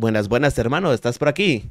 Buenas, buenas, hermano, ¿estás por aquí?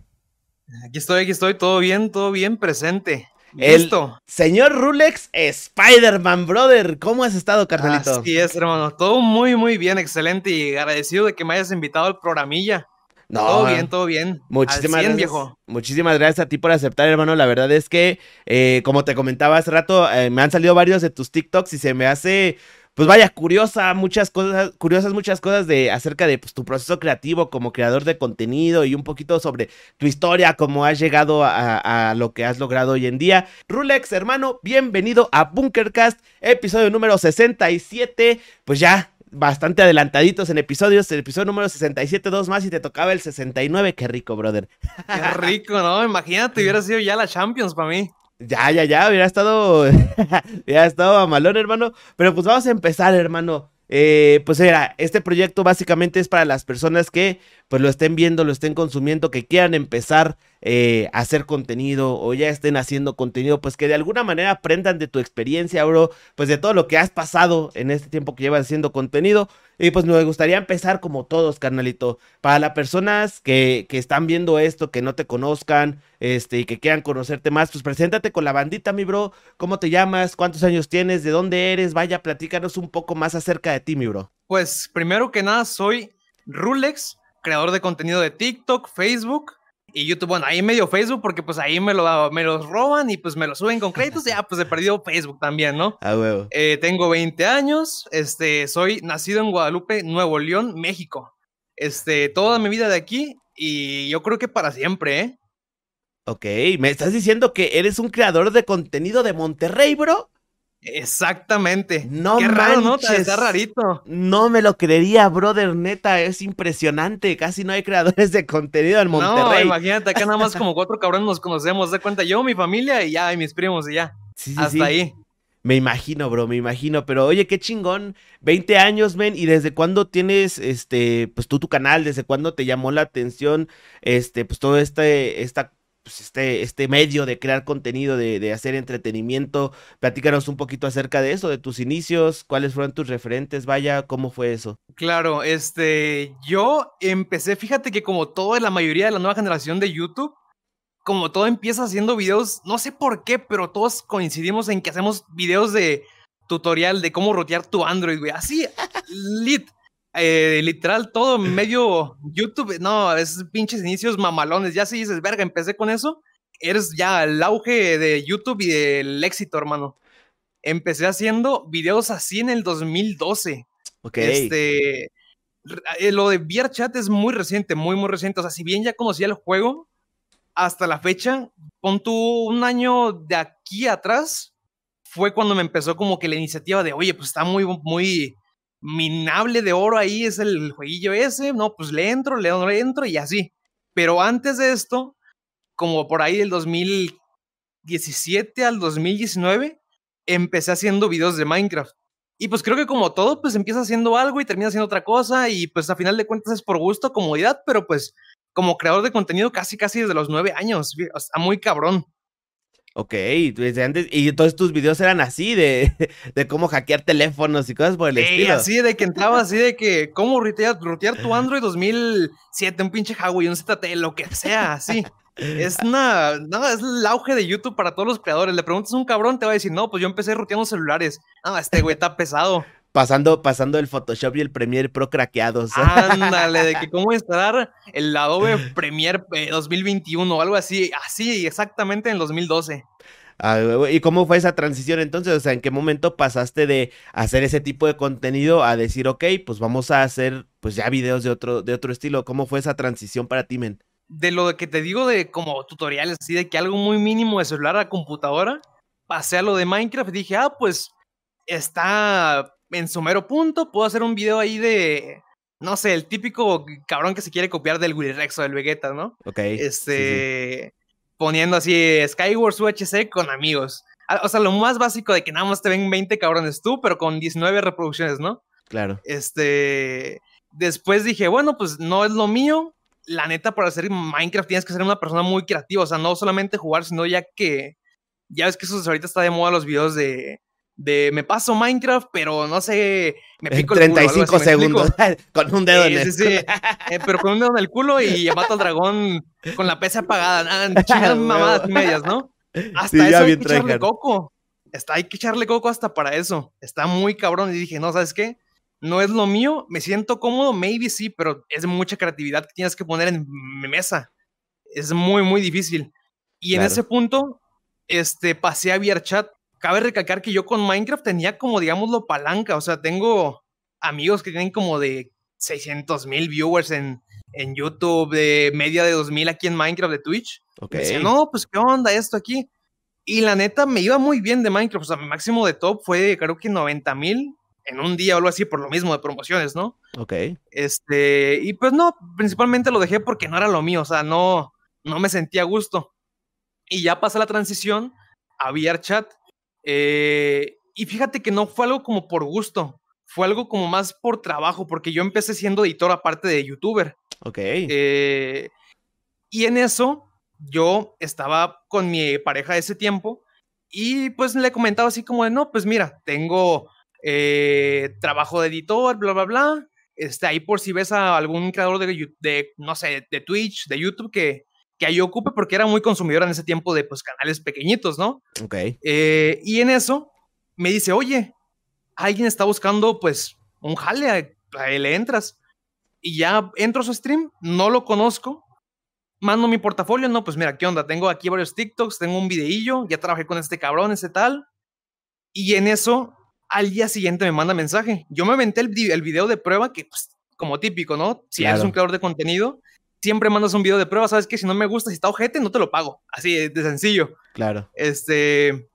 Aquí estoy, aquí estoy, todo bien, todo bien, presente. El señor Rulex Spider-Man, brother. ¿Cómo has estado, carnalito? Así es, hermano. Todo muy, muy bien, excelente y agradecido de que me hayas invitado al programilla. No, todo bien, todo bien. Muchísimas gracias. Viejo. Muchísimas gracias a ti por aceptar, hermano. La verdad es que, eh, como te comentaba hace rato, eh, me han salido varios de tus TikToks y se me hace pues vaya, curiosa, muchas cosas, curiosas muchas cosas de acerca de pues, tu proceso creativo como creador de contenido y un poquito sobre tu historia, cómo has llegado a, lo que has logrado hoy en día. Rulex, hermano, bienvenido a Bunkercast, episodio número 67. Pues ya, bastante adelantaditos en episodios. El episodio número 67, dos más y te tocaba el 69. Qué rico, brother. Qué rico, ¿no? Imagínate, hubiera sido ya la Champions para mí. Ya, ya, ya, hubiera estado, hubiera estado malón, hermano. Pero pues vamos a empezar, hermano. Eh, pues era, este proyecto básicamente es para las personas que pues lo estén viendo, lo estén consumiendo, que quieran empezar eh, a hacer contenido o ya estén haciendo contenido, pues que de alguna manera aprendan de tu experiencia, bro, pues de todo lo que has pasado en este tiempo que llevas haciendo contenido. Y pues me gustaría empezar como todos, carnalito. Para las personas que, que están viendo esto, que no te conozcan, este, y que quieran conocerte más, pues preséntate con la bandita, mi bro. ¿Cómo te llamas? ¿Cuántos años tienes? ¿De dónde eres? Vaya, platícanos un poco más acerca de ti, mi bro. Pues primero que nada, soy Rulex, creador de contenido de TikTok, Facebook y YouTube, bueno, ahí medio Facebook, porque pues ahí me, lo, me los roban y pues me lo suben con créditos, ya pues he perdido Facebook también, ¿no? Ah, huevo. Eh, tengo 20 años, este, soy nacido en Guadalupe, Nuevo León, México. Este, toda mi vida de aquí y yo creo que para siempre, ¿eh? Ok, me estás diciendo que eres un creador de contenido de Monterrey, bro. Exactamente. No Qué raro, ¿no? Está rarito. No me lo creería, brother, neta, es impresionante. Casi no hay creadores de contenido en Monterrey. No, imagínate, acá nada más como cuatro cabrones nos conocemos. De cuenta, yo, mi familia y ya, y mis primos y ya. Sí, sí, Hasta ahí. Me imagino, bro, me imagino. Pero oye, qué chingón. 20 años, men. ¿Y desde cuándo tienes, este, pues tú tu canal? ¿Desde cuándo te llamó la atención, este, pues todo este, esta pues, este, este medio de crear contenido, de, hacer entretenimiento. Platícanos un poquito acerca de eso, de tus inicios, cuáles fueron tus referentes, vaya, cómo fue eso. Claro, este, yo empecé, fíjate que como toda la mayoría de la nueva generación de YouTube, como todo empieza haciendo videos, no sé por qué, pero todos coincidimos en que hacemos videos de tutorial de cómo rotear tu Android, güey. Así, lit. Eh, literal, todo medio YouTube, no, es pinches inicios mamalones. Ya si dices, verga, empecé con eso, eres ya el auge de YouTube y del éxito, hermano. Empecé haciendo videos así en el 2012. Ok. Este, eh, lo de VRChat es muy reciente, muy, muy reciente. O sea, si bien ya conocía el juego, hasta la fecha, pon tú un año de aquí atrás, fue cuando me empezó como que la iniciativa de, oye, pues está muy, muy minable de oro ahí es el jueguillo ese, no, pues le entro, le, entro y así. Pero antes de esto, como por ahí del 2017 al 2019, empecé haciendo videos de Minecraft. Y pues creo que como todo, pues empieza haciendo algo y termina haciendo otra cosa y pues a final de cuentas es por gusto, comodidad, pero pues como creador de contenido casi casi desde los nueve años, está muy cabrón. Ok, desde antes, y entonces tus videos eran así, de, de cómo hackear teléfonos y cosas por el sí, estilo. así de que entraba así de que, cómo rutear, tu Android 2007, un pinche Huawei, un ZT, lo que sea, así. Es una, no, es el auge de YouTube para todos los creadores. Le preguntas a un cabrón, te va a decir, no, pues yo empecé ruteando celulares. No, este güey está pesado. Pasando, pasando el Photoshop y el Premiere Pro craqueados. Ándale, de que cómo instalar el Adobe Premiere 2021 o algo así, así exactamente en 2012. Ah, ¿Y cómo fue esa transición entonces? O sea, ¿en qué momento pasaste de hacer ese tipo de contenido a decir, ok, pues vamos a hacer pues ya videos de otro, de otro estilo? ¿Cómo fue esa transición para ti, men? De lo que te digo de como tutoriales, así de que algo muy mínimo de celular a computadora, pasé a lo de Minecraft y dije, ah, pues está en su mero punto, puedo hacer un video ahí de, no sé, el típico cabrón que se quiere copiar del Willy Rex o del Vegeta, ¿no? Ok. Este, poniendo así Skywars UHC con amigos. Ah, o sea, lo más básico de que nada más te ven 20 cabrones tú, pero con 19 reproducciones, ¿no? Claro. Este, después dije, bueno, pues no es lo mío. La neta, para hacer Minecraft tienes que ser una persona muy creativa, o sea, no solamente jugar, sino ya que, ya ves que eso ahorita está de moda los videos de de me paso Minecraft, pero no sé, me pico el 35 culo, segundos con un dedo en el sí, sí. Eh, pero con un dedo en el culo y mato al dragón con la PC apagada. Chingas mamadas medias, ¿no? Hasta eso hay que echarle coco. Está, hay que echarle coco hasta para eso. Está muy cabrón. Y dije, no, ¿sabes qué? No es lo mío, me siento cómodo, maybe sí, pero es mucha creatividad que tienes que poner en mi mesa. Es muy, muy difícil. Y en ese punto, este, pasé a VRChat cabe recalcar que yo con Minecraft tenía como, digámoslo, palanca. O sea, tengo amigos que tienen como de 600 mil viewers en, en YouTube, de media de 2000 aquí en Minecraft de Twitch. Ok. decía, no, pues, ¿qué onda esto aquí? Y la neta, me iba muy bien de Minecraft. O sea, mi máximo de top fue, creo que 90 mil en un día o algo así, por lo mismo de promociones, ¿no? Ok. Este, y pues no, principalmente lo dejé porque no era lo mío. O sea, no, no me sentía a gusto. Y ya pasa la transición a VRChat. Eh, y fíjate que no fue algo como por gusto, fue algo como más por trabajo, porque yo empecé siendo editor aparte de youtuber. Ok. Eh, y en eso yo estaba con mi pareja de ese tiempo y pues le comentaba así como de, no, pues mira, tengo eh, trabajo de editor, bla, bla, bla. Este, ahí por si ves a algún creador de, de no sé, de Twitch, de YouTube que, que ahí ocupe porque era muy consumidor en ese tiempo de pues canales pequeñitos, ¿no? Ok. Eh, y en eso me dice, oye, alguien está buscando pues un jale, a, le entras. Y ya entro a su stream, no lo conozco, mando mi portafolio, no, pues mira, ¿qué onda? Tengo aquí varios TikToks, tengo un videillo, ya trabajé con este cabrón, ese tal. Y en eso, al día siguiente me manda mensaje. Yo me aventé el, el video de prueba, que pues, como típico, ¿no? Si eres un creador de contenido, siempre mandas un video de prueba, sabes que si no me gusta, si está ojete, no te lo pago. Así de sencillo. Claro. Este.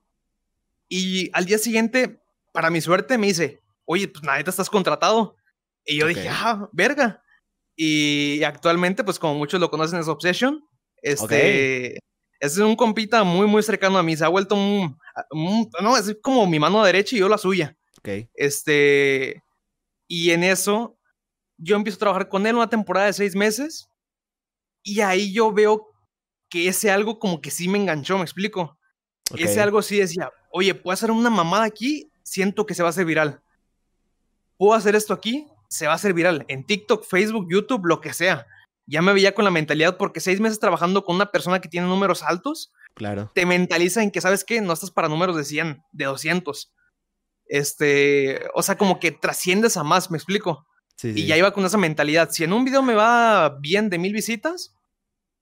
Y al día siguiente, para mi suerte, me dice, oye, pues neta estás contratado. Y yo dije, ah, verga. Y actualmente, pues como muchos lo conocen, es Obsession. Este. Es un compita muy, muy cercano a mí. Se ha vuelto un, No, es como mi mano derecha y yo la suya. Ok. Este. Y en eso, yo empiezo a trabajar con él una temporada de seis meses. Y ahí yo veo que ese algo como que sí me enganchó, me explico. Ese algo sí decía, oye, puedo hacer una mamada aquí, siento que se va a hacer viral. Puedo hacer esto aquí, se va a hacer viral. En TikTok, Facebook, YouTube, lo que sea. Ya me veía con la mentalidad porque seis meses trabajando con una persona que tiene números altos, claro. te mentaliza en que, ¿sabes qué? No estás para números de 100, de 200. Este, o sea, como que trasciendes a más, me explico. Y ya iba con esa mentalidad. Si en un video me va bien de mil visitas,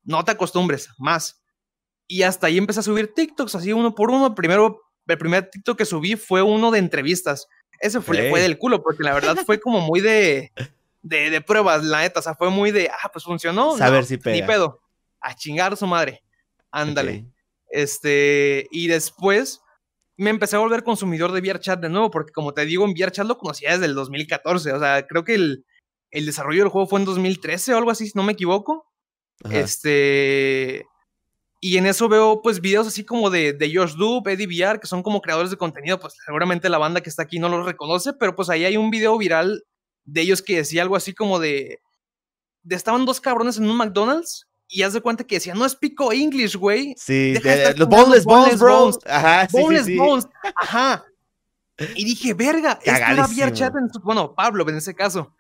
no te acostumbres, más. Y hasta ahí empecé a subir TikToks, así uno por uno. Primero, el primer TikTok que subí fue uno de entrevistas. Ese fue, le fue del culo, porque la verdad fue como muy de, de, pruebas, la neta. O sea, fue muy de, ah, pues funcionó. Saber si pega. Ni pedo. A chingar su madre. Ándale. Este, y después me empecé a volver consumidor de VRChat de nuevo, porque como te digo, en VRChat lo conocía desde el 2014. O sea, creo que el, el desarrollo del juego fue en 2013 o algo así, si no me equivoco. Este. Y en eso veo, pues, videos así como de, de Josh Dub, Eddie VR, que son como creadores de contenido. Pues seguramente la banda que está aquí no los reconoce, pero pues ahí hay un video viral de ellos que decía algo así como de. de estaban dos cabrones en un McDonald's y haz de cuenta que decía, no es pico English, güey. Sí, los boneless bones, bro. Ajá, sí, boneless sí, bones. Ajá. Y dije, verga, esto era VRChat en su, bueno, Pablo en ese caso.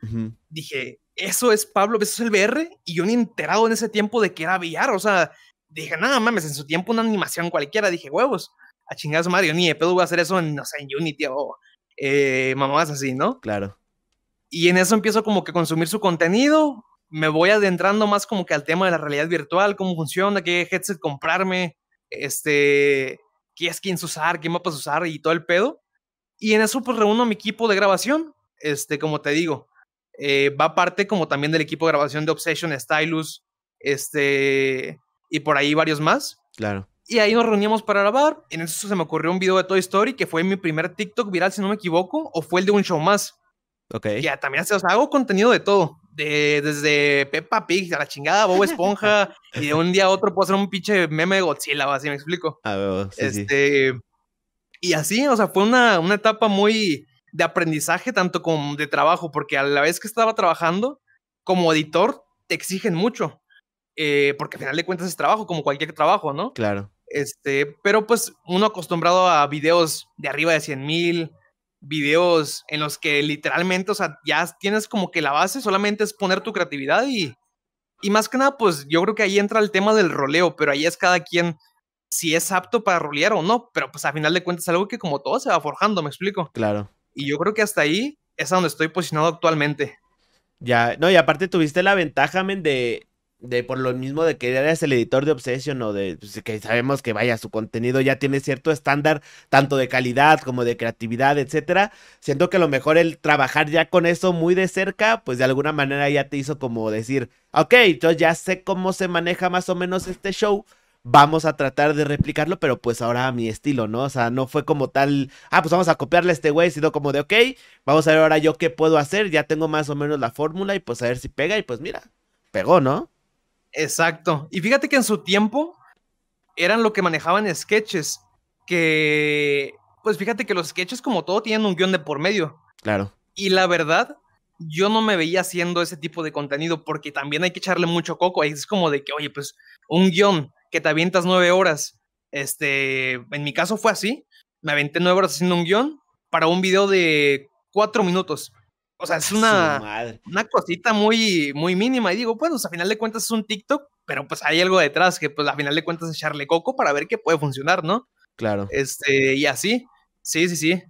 Dije, eso es Pablo, eso es el VR. Y yo ni enterado en ese tiempo de que era VR. O sea, dije, nada mames, en su tiempo una animación cualquiera. Dije, huevos, a chingados Mario, ni de pedo voy a hacer eso en, no sé, en Unity o eh, mamás así, ¿no? Claro. Y en eso empiezo como que consumir su contenido me voy adentrando más como que al tema de la realidad virtual, cómo funciona, qué headset comprarme, este, qué skins usar, qué mapas usar y todo el pedo. Y en eso pues reúno a mi equipo de grabación, este, como te digo, eh, va parte como también del equipo de grabación de Obsession, Stylus, este, y por ahí varios más. Claro. Y ahí nos reuníamos para grabar. En eso se me ocurrió un video de Toy Story que fue mi primer TikTok viral, si no me equivoco, o fue el de un show más. Ok. Ya también, o sea, hago contenido de todo de, desde Peppa Pig a la chingada, Bob Esponja, y de un día a otro puedo hacer un pinche meme de Godzilla, así me explico. Ah, este, Y así, o sea, fue una, una etapa muy de aprendizaje, tanto como de trabajo, porque a la vez que estaba trabajando, como editor, te exigen mucho. Eh, porque al final de cuentas es trabajo, como cualquier trabajo, ¿no? Claro. Este, pero pues uno acostumbrado a videos de arriba de 100 mil, videos en los que literalmente, o sea, ya tienes como que la base, solamente es poner tu creatividad y, y más que nada, pues yo creo que ahí entra el tema del roleo, pero ahí es cada quien si es apto para rolear o no, pero pues a final de cuentas es algo que como todo se va forjando, me explico. Claro. Y yo creo que hasta ahí es a donde estoy posicionado actualmente. Ya, no, y aparte tuviste la ventaja, men, de, de por lo mismo de que eres el editor de Obsession o de pues, que sabemos que vaya su contenido ya tiene cierto estándar tanto de calidad como de creatividad, etcétera. Siento que a lo mejor el trabajar ya con eso muy de cerca, pues de alguna manera ya te hizo como decir, ok, yo ya sé cómo se maneja más o menos este show. Vamos a tratar de replicarlo, pero pues ahora a mi estilo, ¿no? O sea, no fue como tal, ah, pues vamos a copiarle a este güey, sino como de, ok, vamos a ver ahora yo qué puedo hacer, ya tengo más o menos la fórmula y pues a ver si pega y pues mira, pegó, ¿no? Exacto. Y fíjate que en su tiempo eran lo que manejaban sketches. Que, pues fíjate que los sketches, como todo, tienen un guion de por medio. Claro. Y la verdad, yo no me veía haciendo ese tipo de contenido porque también hay que echarle mucho coco. Es como de que, oye, pues un guion que te avientas nueve horas. Este, en mi caso fue así. Me aventé nueve horas haciendo un guion para un video de cuatro minutos. O sea, es una, una cosita muy, muy mínima. Y digo, pues, a final de cuentas es un TikTok, pero pues hay algo detrás que, pues, a final de cuentas echarle coco para ver qué puede funcionar, ¿no? Claro. Este, y así. Sí, sí, sí.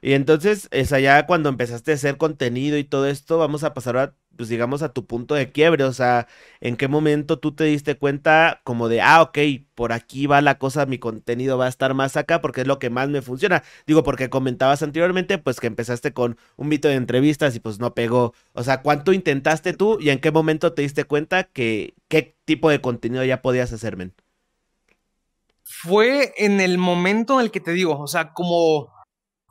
Y entonces, es allá cuando empezaste a hacer contenido y todo esto, vamos a pasar a, pues digamos, a tu punto de quiebre. O sea, ¿en qué momento tú te diste cuenta como de, ah, ok, por aquí va la cosa, mi contenido va a estar más acá porque es lo que más me funciona? Digo, porque comentabas anteriormente, pues que empezaste con un mito de entrevistas y pues no pegó. O sea, ¿cuánto intentaste tú y en qué momento te diste cuenta que qué tipo de contenido ya podías hacerme? Fue en el momento en el que te digo, o sea, como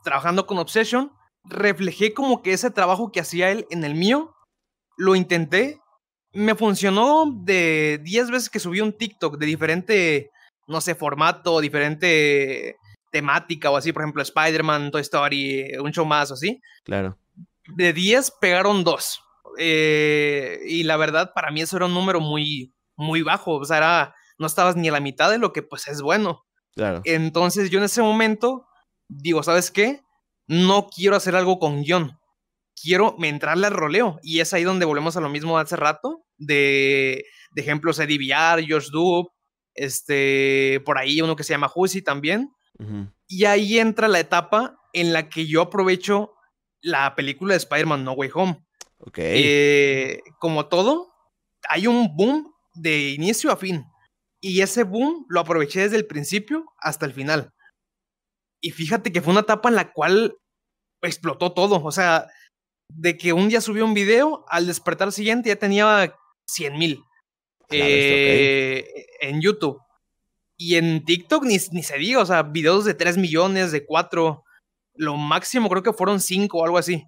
trabajando con Obsession, reflejé como que ese trabajo que hacía él en el mío, lo intenté, me funcionó de 10 veces que subí un TikTok de diferente, no sé, formato, diferente temática o así, por ejemplo, Spider-Man, Toy Story, un show más o así. Claro. De 10 pegaron 2. Eh, y la verdad, para mí eso era un número muy, muy bajo. O sea, era, no estabas ni a la mitad de lo que pues es bueno. Claro. Entonces yo en ese momento digo, ¿sabes qué? No quiero hacer algo con guion. Quiero entrarle al roleo. Y es ahí donde volvemos a lo mismo hace rato. De, de ejemplos de DVR, George Dube, este, por ahí uno que se llama Hussey también. Y ahí entra la etapa en la que yo aprovecho la película de Spider-Man No Way Home. Ok. Eh, como todo, hay un boom de inicio a fin. Y ese boom lo aproveché desde el principio hasta el final. Y fíjate que fue una etapa en la cual explotó todo. O sea, de que un día subió un video, al despertar el siguiente ya tenía 100 mil eh, en YouTube. Y en TikTok ni, ni se diga, o sea, videos de 3 millones, de 4. Lo máximo creo que fueron 5 o algo así.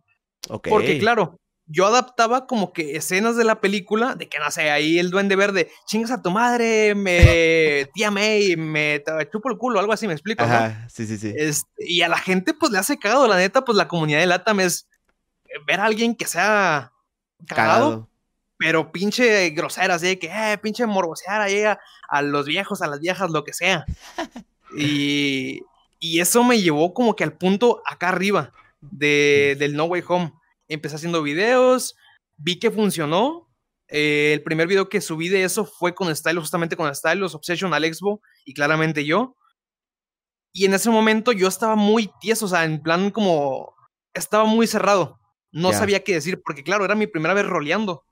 Porque claro, yo adaptaba como que escenas de la película, de que no sé, ahí el duende verde, chingas a tu madre, me tía May, me chupo el culo, algo así, me explico. Ajá, sí, sí, sí. y a la gente, pues le hace cagado, la neta, pues la comunidad de Latam es ver a alguien que sea cagado, pero pinche grosera, así de que, eh, pinche morbosear ahí a, a, los viejos, a las viejas, lo que sea. y, y eso me llevó como que al punto acá arriba de, del No Way Home empecé haciendo videos, vi que funcionó. Eh, el primer video que subí de eso fue con Stylus, justamente con Stylus, Obsession, Alexbo y claramente yo. Y en ese momento yo estaba muy tieso, o sea, en plan como estaba muy cerrado. No sabía qué decir, porque claro, era mi primera vez roleando.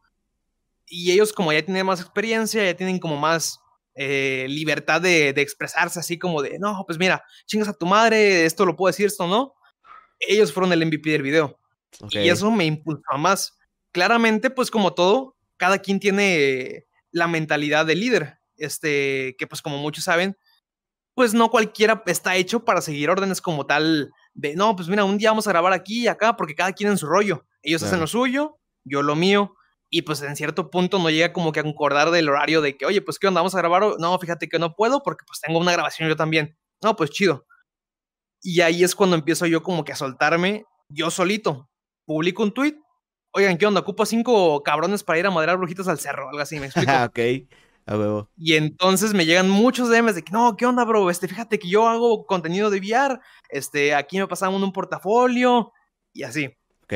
Y ellos como ya tienen más experiencia, ya tienen como más eh, libertad de, de, expresarse así como de, no, pues mira, chingas a tu madre, esto lo puedo decir, esto no. Ellos fueron el MVP del video. Y eso me impulsó más. Claramente, pues como todo, cada quien tiene la mentalidad de líder. Este, que pues como muchos saben, pues no cualquiera está hecho para seguir órdenes como tal de, no, pues mira, un día vamos a grabar aquí y acá, porque cada quien en su rollo. Ellos hacen lo suyo, yo lo mío, y pues en cierto punto no llega como que a concordar del horario de que, oye, pues qué onda, vamos a grabar, no, fíjate que no puedo porque pues tengo una grabación yo también. No, pues chido. Y ahí es cuando empiezo yo como que a soltarme yo solito, publico un tweet. Oigan, ¿qué onda? Ocupo cinco cabrones para ir a madrear brujitas al cerro, algo así, ¿me explico? ok. A huevo. Y entonces me llegan muchos DMs de que, no, ¿qué onda, bro? Este, fíjate que yo hago contenido de VR, este, aquí me pasaron un portafolio y así. Ok.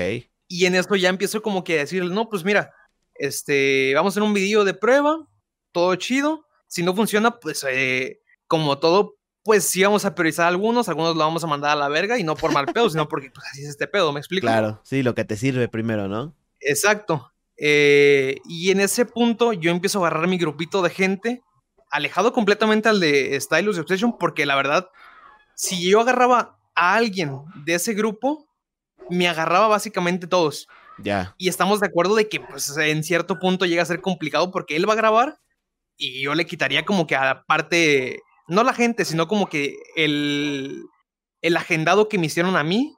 Y en eso ya empiezo como que a decirle, no, pues mira, este, vamos a hacer un video de prueba, todo chido. Si no funciona, pues eh, como todo, pues sí vamos a priorizar algunos, algunos lo vamos a mandar a la verga y no por mal pedo, sino porque pues, así es este pedo, ¿me explico? Claro, sí, lo que te sirve primero, ¿no? Exacto. Eh, y en ese punto yo empiezo a agarrar mi grupito de gente, alejado completamente al de Stylus Obsession, porque la verdad, si yo agarraba a alguien de ese grupo, me agarraba básicamente todos. Ya. Y estamos de acuerdo de que pues en cierto punto llega a ser complicado porque él va a grabar y yo le quitaría como que a la parte, no la gente, sino como que el, el agendado que me hicieron a mí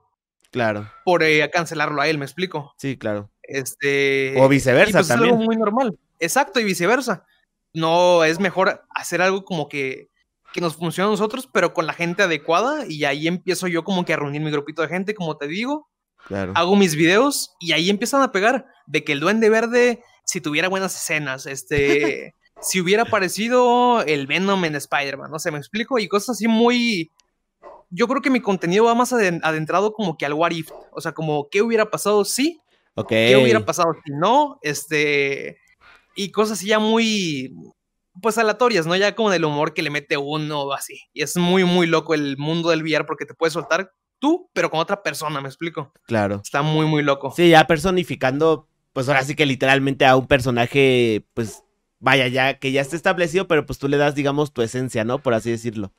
Claro. por eh, cancelarlo a él, ¿me explico? Sí, claro. Este, O viceversa pues es algo también. muy normal. Exacto, y viceversa. No es mejor hacer algo como que, que nos funcione a nosotros, pero con la gente adecuada. Y ahí empiezo yo como que a reunir mi grupito de gente, como te digo. Claro. Hago mis videos y ahí empiezan a pegar de que el Duende Verde, si tuviera buenas escenas, este, si hubiera aparecido el Venom en Spider-Man, no sé, me explico, y cosas así muy. Yo creo que mi contenido va más aden- adentrado como que al what if, o sea, como qué hubiera pasado si, Qué hubiera pasado si no, este, y cosas así ya muy, pues aleatorias, ¿no? Ya como del humor que le mete uno o así. Y es muy, muy loco el mundo del VR porque te puedes soltar tú, pero con otra persona, ¿me explico? Claro. Está muy, muy loco. Sí, ya personificando, pues ahora sí que literalmente a un personaje, pues vaya, ya que ya está establecido, pero pues tú le das, digamos, tu esencia, ¿no? Por así decirlo.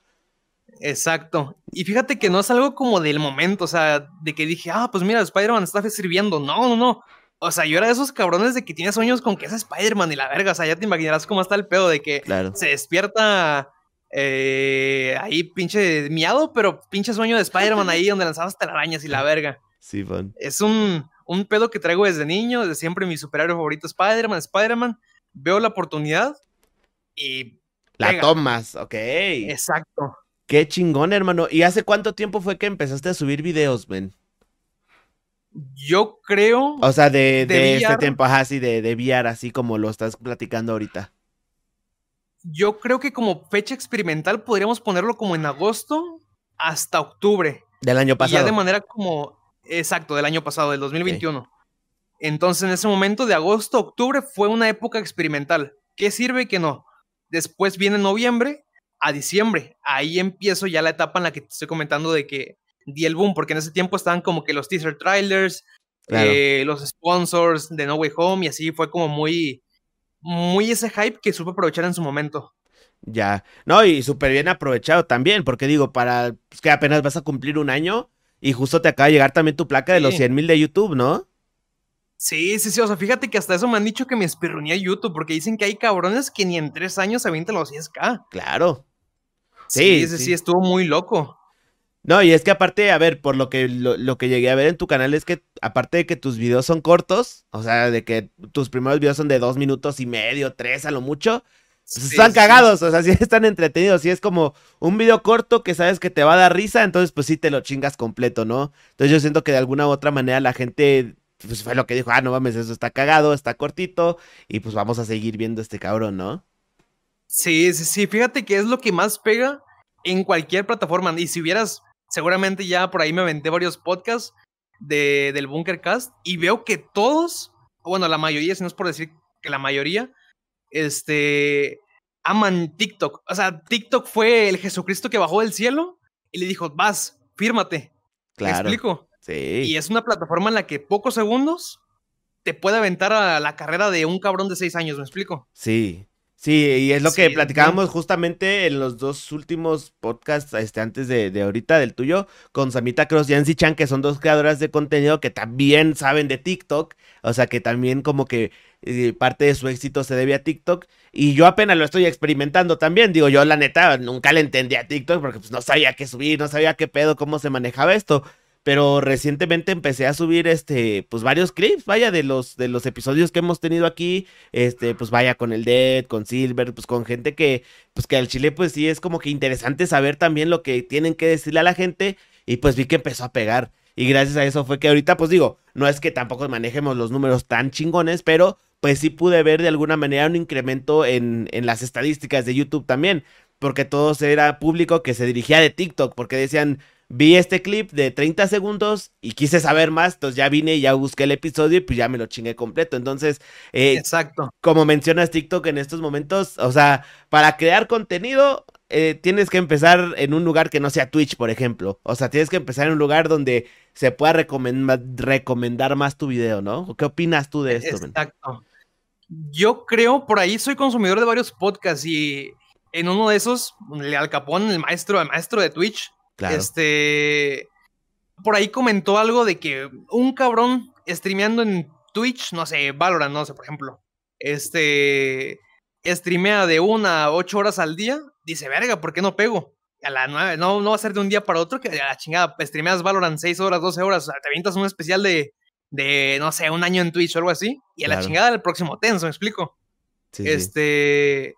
Exacto. Y fíjate que no es algo como del momento, o sea, de que dije, ah, pues mira, Spider-Man está sirviendo. No, no, no. O sea, yo era de esos cabrones de que tienes sueños con que es Spider-Man y la verga. O sea, ya te imaginarás cómo está el pedo de que Claro. se despierta eh, ahí pinche miado, pero pinche sueño de Spider-Man ahí donde lanzabas telarañas y la verga. Sí, Von. Es un, un pedo que traigo desde niño, desde siempre mi superhéroe favorito Spider-Man, Spider-Man. Veo la oportunidad y... La Pega. tomas, ok. Exacto. Qué chingón, hermano. ¿Y hace cuánto tiempo fue que empezaste a subir videos, men? Yo creo... O sea, de, De de este tiempo, ajá, sí, de, de VR, así como lo estás platicando ahorita. Yo creo que como fecha experimental podríamos ponerlo como en agosto hasta octubre. Del año Y ya pasado. de manera como... Exacto, del año pasado, del 2021. Entonces en ese momento de agosto octubre fue una época experimental. ¿Qué sirve y qué no? Después viene noviembre a diciembre. Ahí empiezo ya la etapa en la que te estoy comentando de que di el boom, porque en ese tiempo estaban como que los teaser trailers, Claro. eh, los sponsors de No Way Home y así fue como muy, muy ese hype que supe aprovechar en su momento. Ya. No, y súper bien aprovechado también, porque digo, para pues, que apenas vas a cumplir un año y justo te acaba de llegar también tu placa de los Sí. 100 mil de YouTube, ¿no? Sí, sí, sí, o sea, fíjate que hasta eso me han dicho que me espirronía YouTube, porque dicen que hay cabrones que ni en tres años se avientan los 10k. Claro. Sí, Sí, sí, sí, estuvo muy loco. No, y es que aparte, a ver, por lo que, lo, lo que llegué a ver en tu canal es que aparte de que tus videos son cortos, o sea, de que tus primeros videos son de dos minutos y medio, tres a lo mucho, pues Sí, están sí. cagados, o sea, sí están entretenidos, sí es como un video corto que sabes que te va a dar risa, entonces pues sí te lo chingas completo, ¿no? Entonces yo siento que de alguna u otra manera la gente, pues fue lo que dijo, ah, no mames, eso está cagado, está cortito, y pues vamos a seguir viendo este cabrón, ¿no? Sí, sí, sí, fíjate que es lo que más pega en cualquier plataforma. Y si vieras, seguramente ya por ahí me aventé varios podcasts de, del Bunkercast y veo que todos, bueno, la mayoría, si no es por decir que la mayoría, este, aman TikTok. O sea, TikTok fue el Jesucristo que bajó del cielo y le dijo, vas, fírmate. ¿Me Claro. explico? Sí. Y es una plataforma en la que pocos segundos te puede aventar a la carrera de un cabrón de seis años, ¿me explico? Sí, sí, y es lo Sí, que platicábamos justamente en los dos últimos podcasts, este, antes de, de ahorita, del tuyo, con Samita Cross y Yancy Chan, que son dos creadoras de contenido que también saben de TikTok, o sea, que también como que eh, parte de su éxito se debe a TikTok, y yo apenas lo estoy experimentando también, digo, yo la neta nunca le entendí a TikTok porque pues no sabía qué subir, no sabía qué pedo, cómo se manejaba esto. Pero recientemente empecé a subir este, pues varios clips, vaya, de los, de los episodios que hemos tenido aquí este, pues vaya con el Dead, con Silver, pues con gente que, pues que al chile, pues sí es como que interesante saber también lo que tienen que decirle a la gente, y pues vi que empezó a pegar. Y gracias a eso fue que ahorita, pues digo, no es que tampoco manejemos los números tan chingones, pero pues sí pude ver de alguna manera un incremento en, en las estadísticas de YouTube también, porque todo era público que se dirigía de TikTok, porque decían, vi este clip de 30 segundos y quise saber más, entonces ya vine y ya busqué el episodio y pues ya me lo chingué completo. Entonces, eh, Exacto. como mencionas TikTok en estos momentos, o sea, para crear contenido eh, tienes que empezar en un lugar que no sea Twitch, por ejemplo. O sea, tienes que empezar en un lugar donde se pueda recomendar, recomendar más tu video, ¿no? ¿Qué opinas tú de esto? man? Exacto. Yo creo, por ahí soy consumidor de varios podcasts y en uno de esos, Al Capón, el maestro, el maestro de Twitch, Claro. este, por ahí comentó algo de que un cabrón streameando en Twitch, no sé, Valorant, no sé, por ejemplo, este, streamea de una a ocho horas al día, dice, verga, ¿por qué no pego? A la nueve, no, no va a ser de un día para otro, que a la chingada, streameas Valorant seis horas, 12 horas, o sea, te avientas un especial de, de, no sé, un año en Twitch o algo así, y a la chingada el próximo tenso, ¿me explico? Sí, sí.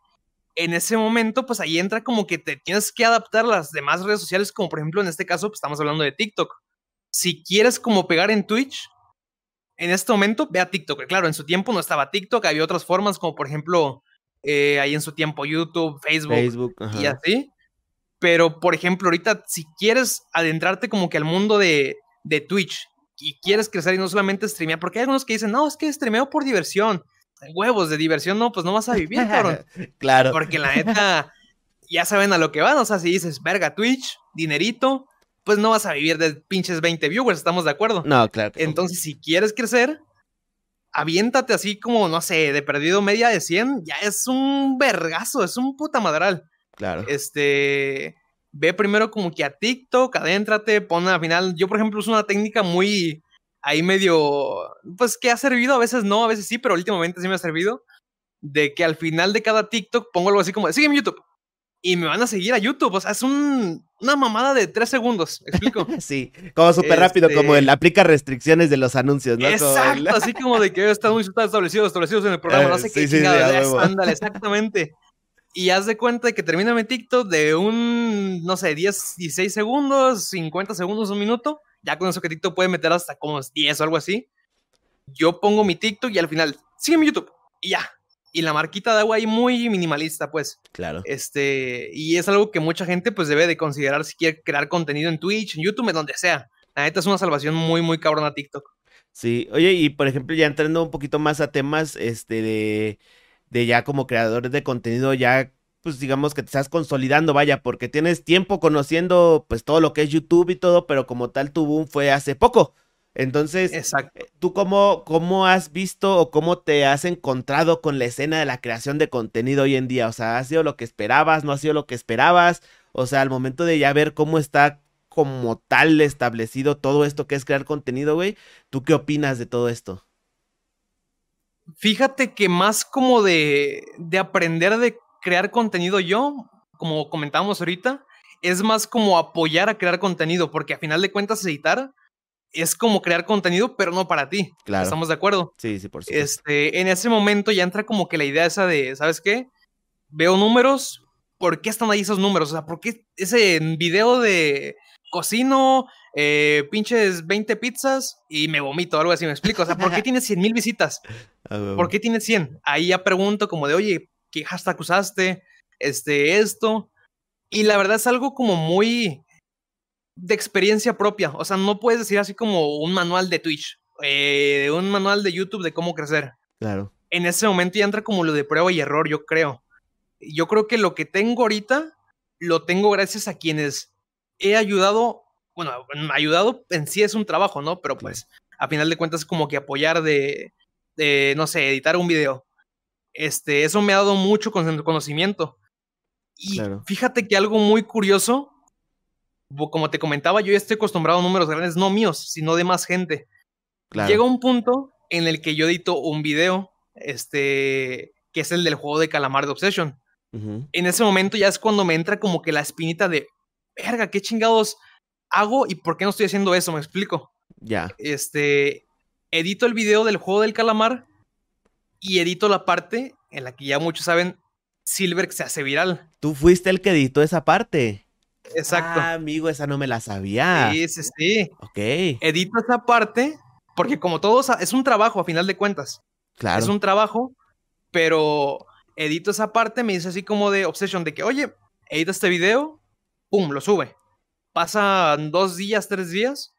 En ese momento, pues ahí entra como que te tienes que adaptar a las demás redes sociales, como por ejemplo en este caso, pues estamos hablando de TikTok. Si quieres como pegar en Twitch, en este momento ve a TikTok. Claro, en su tiempo no estaba TikTok, había otras formas, como por ejemplo, eh, ahí en su tiempo YouTube, Facebook, Facebook, y así. Pero, por ejemplo, ahorita, si quieres adentrarte como que al mundo de, de Twitch y quieres crecer y no solamente streamear, porque hay algunos que dicen, no, es que streameo por diversión. Huevos de diversión, no, pues no vas a vivir, cabrón. claro. Porque la neta, ya saben a lo que van. O sea, si dices, verga, Twitch, dinerito, pues no vas a vivir de pinches 20 viewers, estamos de acuerdo. No, claro. no. Entonces, si quieres crecer, aviéntate así como, no sé, de perdido media de 100, ya es un vergazo, es un puta madral. Claro. Este, ve primero como que a TikTok, adéntrate, pon al final. Yo, por ejemplo, uso una técnica muy ahí medio, pues que ha servido, a veces no, a veces sí, pero últimamente sí me ha servido. De que al final de cada TikTok pongo algo así como, sígueme YouTube. Y me van a seguir a YouTube. O sea, es un, una mamada de tres segundos. ¿Me explico? Sí, como súper rápido, como Este- el aplica restricciones de los anuncios, ¿no? Como Exacto, el- así como de que están muy establecidos, establecidos en el programa, Eh, no sé sí, qué sí, sí, chingados, a es- huevo. ándale, exactamente. Y haz de cuenta de que termina mi TikTok de un, no sé, 10, 16 segundos, 50 segundos, un minuto. Ya con eso que TikTok puede meter hasta como 10 o algo así. Yo pongo mi TikTok y al final, sigue mi YouTube. Y ya. Y la marquita de agua ahí muy minimalista, pues. Claro. Este, y es algo que mucha gente pues debe de considerar si quiere crear contenido en Twitch, en YouTube, en donde sea. La neta es una salvación muy, muy cabrona TikTok. Sí, oye, y por ejemplo, ya entrando un poquito más a temas, este, de, de ya como creadores de contenido, ya, pues digamos que te estás consolidando, vaya, porque tienes tiempo conociendo, pues todo lo que es YouTube y todo, pero como tal tu boom fue hace poco. Entonces, Exacto. ¿tú cómo, cómo has visto o cómo te has encontrado con la escena de la creación de contenido hoy en día? O sea, ¿ha sido lo que esperabas? ¿No ha sido lo que esperabas? O sea, al momento de ya ver cómo está como tal establecido todo esto que es crear contenido, güey, ¿tú qué opinas de todo esto? Fíjate que más como de, de aprender de crear contenido yo, como comentábamos ahorita, es más como apoyar a crear contenido, porque a final de cuentas editar es como crear contenido, pero no para ti. Claro. ¿Estamos de acuerdo? Sí, sí, por supuesto. Este, en ese momento ya entra como que la idea esa de, ¿sabes qué? Veo números, ¿por qué están ahí esos números? O sea, ¿por qué ese video de cocino, eh, pinches 20 pizzas y me vomito, algo así, me explico? O sea, ¿por qué tiene 100 mil visitas? ¿Por qué tiene 100? Ahí ya pregunto como de, oye, ¿qué hashtag usaste? Este, esto. Y la verdad es algo como muy de experiencia propia. O sea, no puedes decir así como un manual de Twitch, eh, un manual de YouTube de cómo crecer. Claro. En ese momento ya entra como lo de prueba y error, yo creo. Yo creo que lo que tengo ahorita lo tengo gracias a quienes he ayudado. Bueno, ayudado en sí es un trabajo, ¿no? Pero pues, a final de cuentas, como que apoyar de, de, no sé, editar un video. Este, eso me ha dado mucho con- conocimiento. Y Claro. fíjate que algo muy curioso, como te comentaba, yo ya estoy acostumbrado a números grandes, no míos, sino de más gente. Claro. Llega un punto en el que yo edito un video, este, que es el del juego de calamar de Obsession. En ese momento ya es cuando me entra como que la espinita de, verga, ¿qué chingados hago y por qué no estoy haciendo eso? Me explico. Ya. Este, edito el video del juego del calamar y edito la parte en la que ya muchos saben Silver se hace viral. Tú fuiste el que editó esa parte. Exacto. Ah, amigo, esa no me la sabía. Sí, sí, sí. Ok. Edito esa parte porque como todos, es un trabajo a final de cuentas. Claro. Es un trabajo, pero edito esa parte, me dice así como de Obsession, de que, oye, edita este video, pum, lo sube. Pasan dos días, tres días,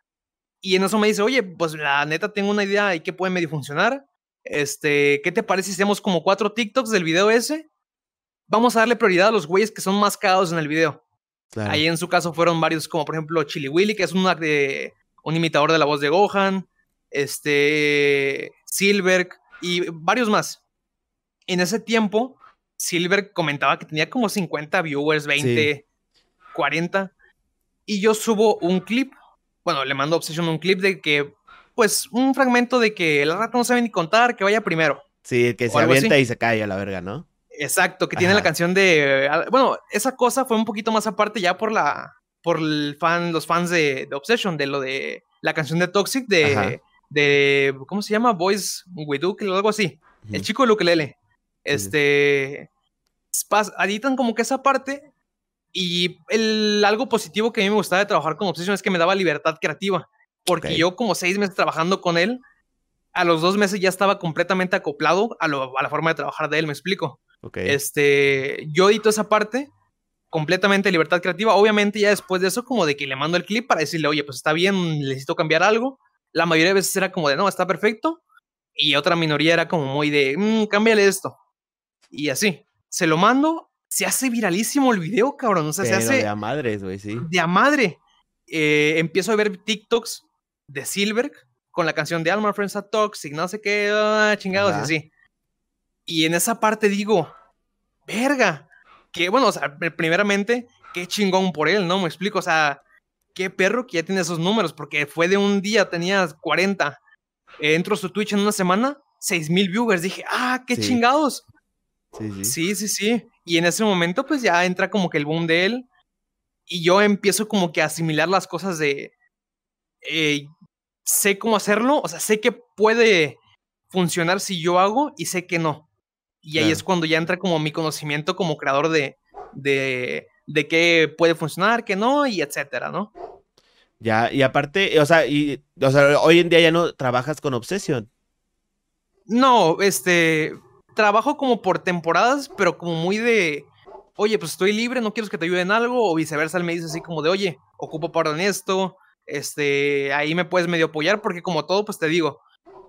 y en eso me dice, oye, pues la neta tengo una idea y que puede medio funcionar. Este, ¿qué te parece si hacemos como cuatro TikToks del video ese? Vamos a darle prioridad a los güeyes que son más cagados en el video. claro. Ahí en su caso fueron varios, como por ejemplo Chili Willy, que es una de, un imitador de la voz de Gohan, este, Silver y varios más. En ese tiempo, Silver comentaba que tenía como 50 viewers, 20, 40, y yo subo un clip, bueno, le mando a Obsession un clip de que, pues, un fragmento de que la rata no sabe ni contar, que vaya primero. Sí, que se avienta así. y se cae a la verga, ¿no? Exacto, que tiene la Ajá. canción de. ah, Bueno, esa cosa fue un poquito más aparte ya por la. por el fan, los fans de, de Obsession, de lo de la canción de Toxic, Ajá. de. de ¿Cómo se llama? Boys with Duke, o algo así. El chico de ukulele. sí. Este. Editan como que esa parte. Y el, algo positivo que a mí me gustaba de trabajar con Obsession es que me daba libertad creativa. Porque Ok. yo, como seis meses trabajando con él, a los dos meses ya estaba completamente acoplado a, lo- a la forma de trabajar de él, me explico. Ok. Este, yo edito esa parte completamente de libertad creativa. Obviamente, ya después de eso, como de que le mando el clip para decirle, oye, pues está bien, necesito cambiar algo. La mayoría de veces era como de, no, está perfecto. Y otra minoría era como muy de, "Mm, cámbiale esto. Y así. Se lo mando, se hace viralísimo el video, cabrón. O sea, Pero se hace de a madres, güey, sí. de a madre. Eh, empiezo a ver TikToks de Silver con la canción de Alma Friends a Toxic, no sé qué, ah, chingados Ajá. y así. Y en esa parte digo, verga, que bueno, o sea, pr- primeramente, qué chingón por él, ¿no? Me explico, o sea, qué perro que ya tiene esos números, porque fue de un día, tenía 40. Eh, entro a su Twitch en una semana, 6000 viewers. Dije, ah, qué Sí. chingados. Sí, sí. Sí, sí, sí. Y en ese momento, pues ya entra como que el boom de él. Y yo empiezo como que a asimilar las cosas de. Eh, sé cómo hacerlo, o sea, sé que puede funcionar si yo hago y sé que no. Y ahí Claro. es cuando ya entra como mi conocimiento como creador de, de, de qué puede funcionar, qué no, y etcétera, ¿no? Ya, y aparte, o sea, y, o sea, hoy en día ya no trabajas con Obsession. No, este. Trabajo como por temporadas, pero como muy de. Oye, pues estoy libre, no quiero que te ayude en algo, o viceversa, él me dice así como de, oye, ocupo paro en esto, este, ahí me puedes medio apoyar, porque como todo, pues te digo,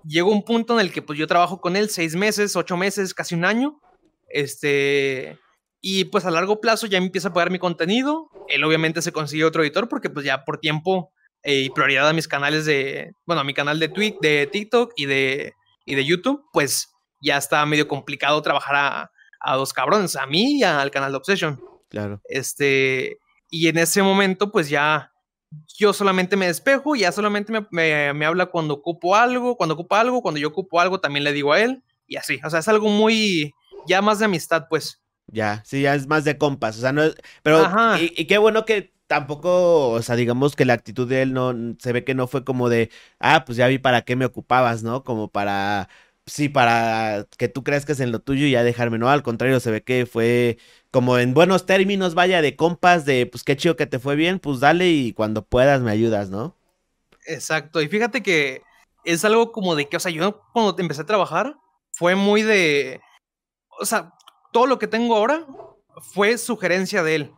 llegó un punto en el que pues yo trabajo con él seis meses, ocho meses, casi un año, este, y pues a largo plazo ya me empieza a pagar mi contenido, él obviamente se consigue otro editor, porque pues ya por tiempo eh, y prioridad a mis canales de, bueno, a mi canal de, Twitch, de TikTok y de, y de YouTube, pues ya está medio complicado trabajar a, a dos cabrones, a mí y al canal de Obsession. Claro. Este, y en ese momento, pues ya yo solamente me despejo, ya solamente me, me, me habla cuando ocupo algo, cuando ocupa algo, cuando yo ocupo algo, también le digo a él, y así. O sea, es algo muy, ya más de amistad, pues. Ya, sí, ya es más de compas, o sea, no es, pero, y qué bueno que tampoco, o sea, digamos que la actitud de él no, se ve que no fue como de, ah, pues ya vi para qué me ocupabas, ¿no? Como para, sí, para que tú crezcas en lo tuyo y ya dejarme, no, al contrario, se ve que fue como en buenos términos, vaya, de compas, de, pues qué chido que te fue bien, pues dale y cuando puedas me ayudas, ¿no? Exacto. Y fíjate que es algo como de que, o sea, yo cuando empecé a trabajar fue muy de, o sea, todo lo que tengo ahora fue sugerencia de él.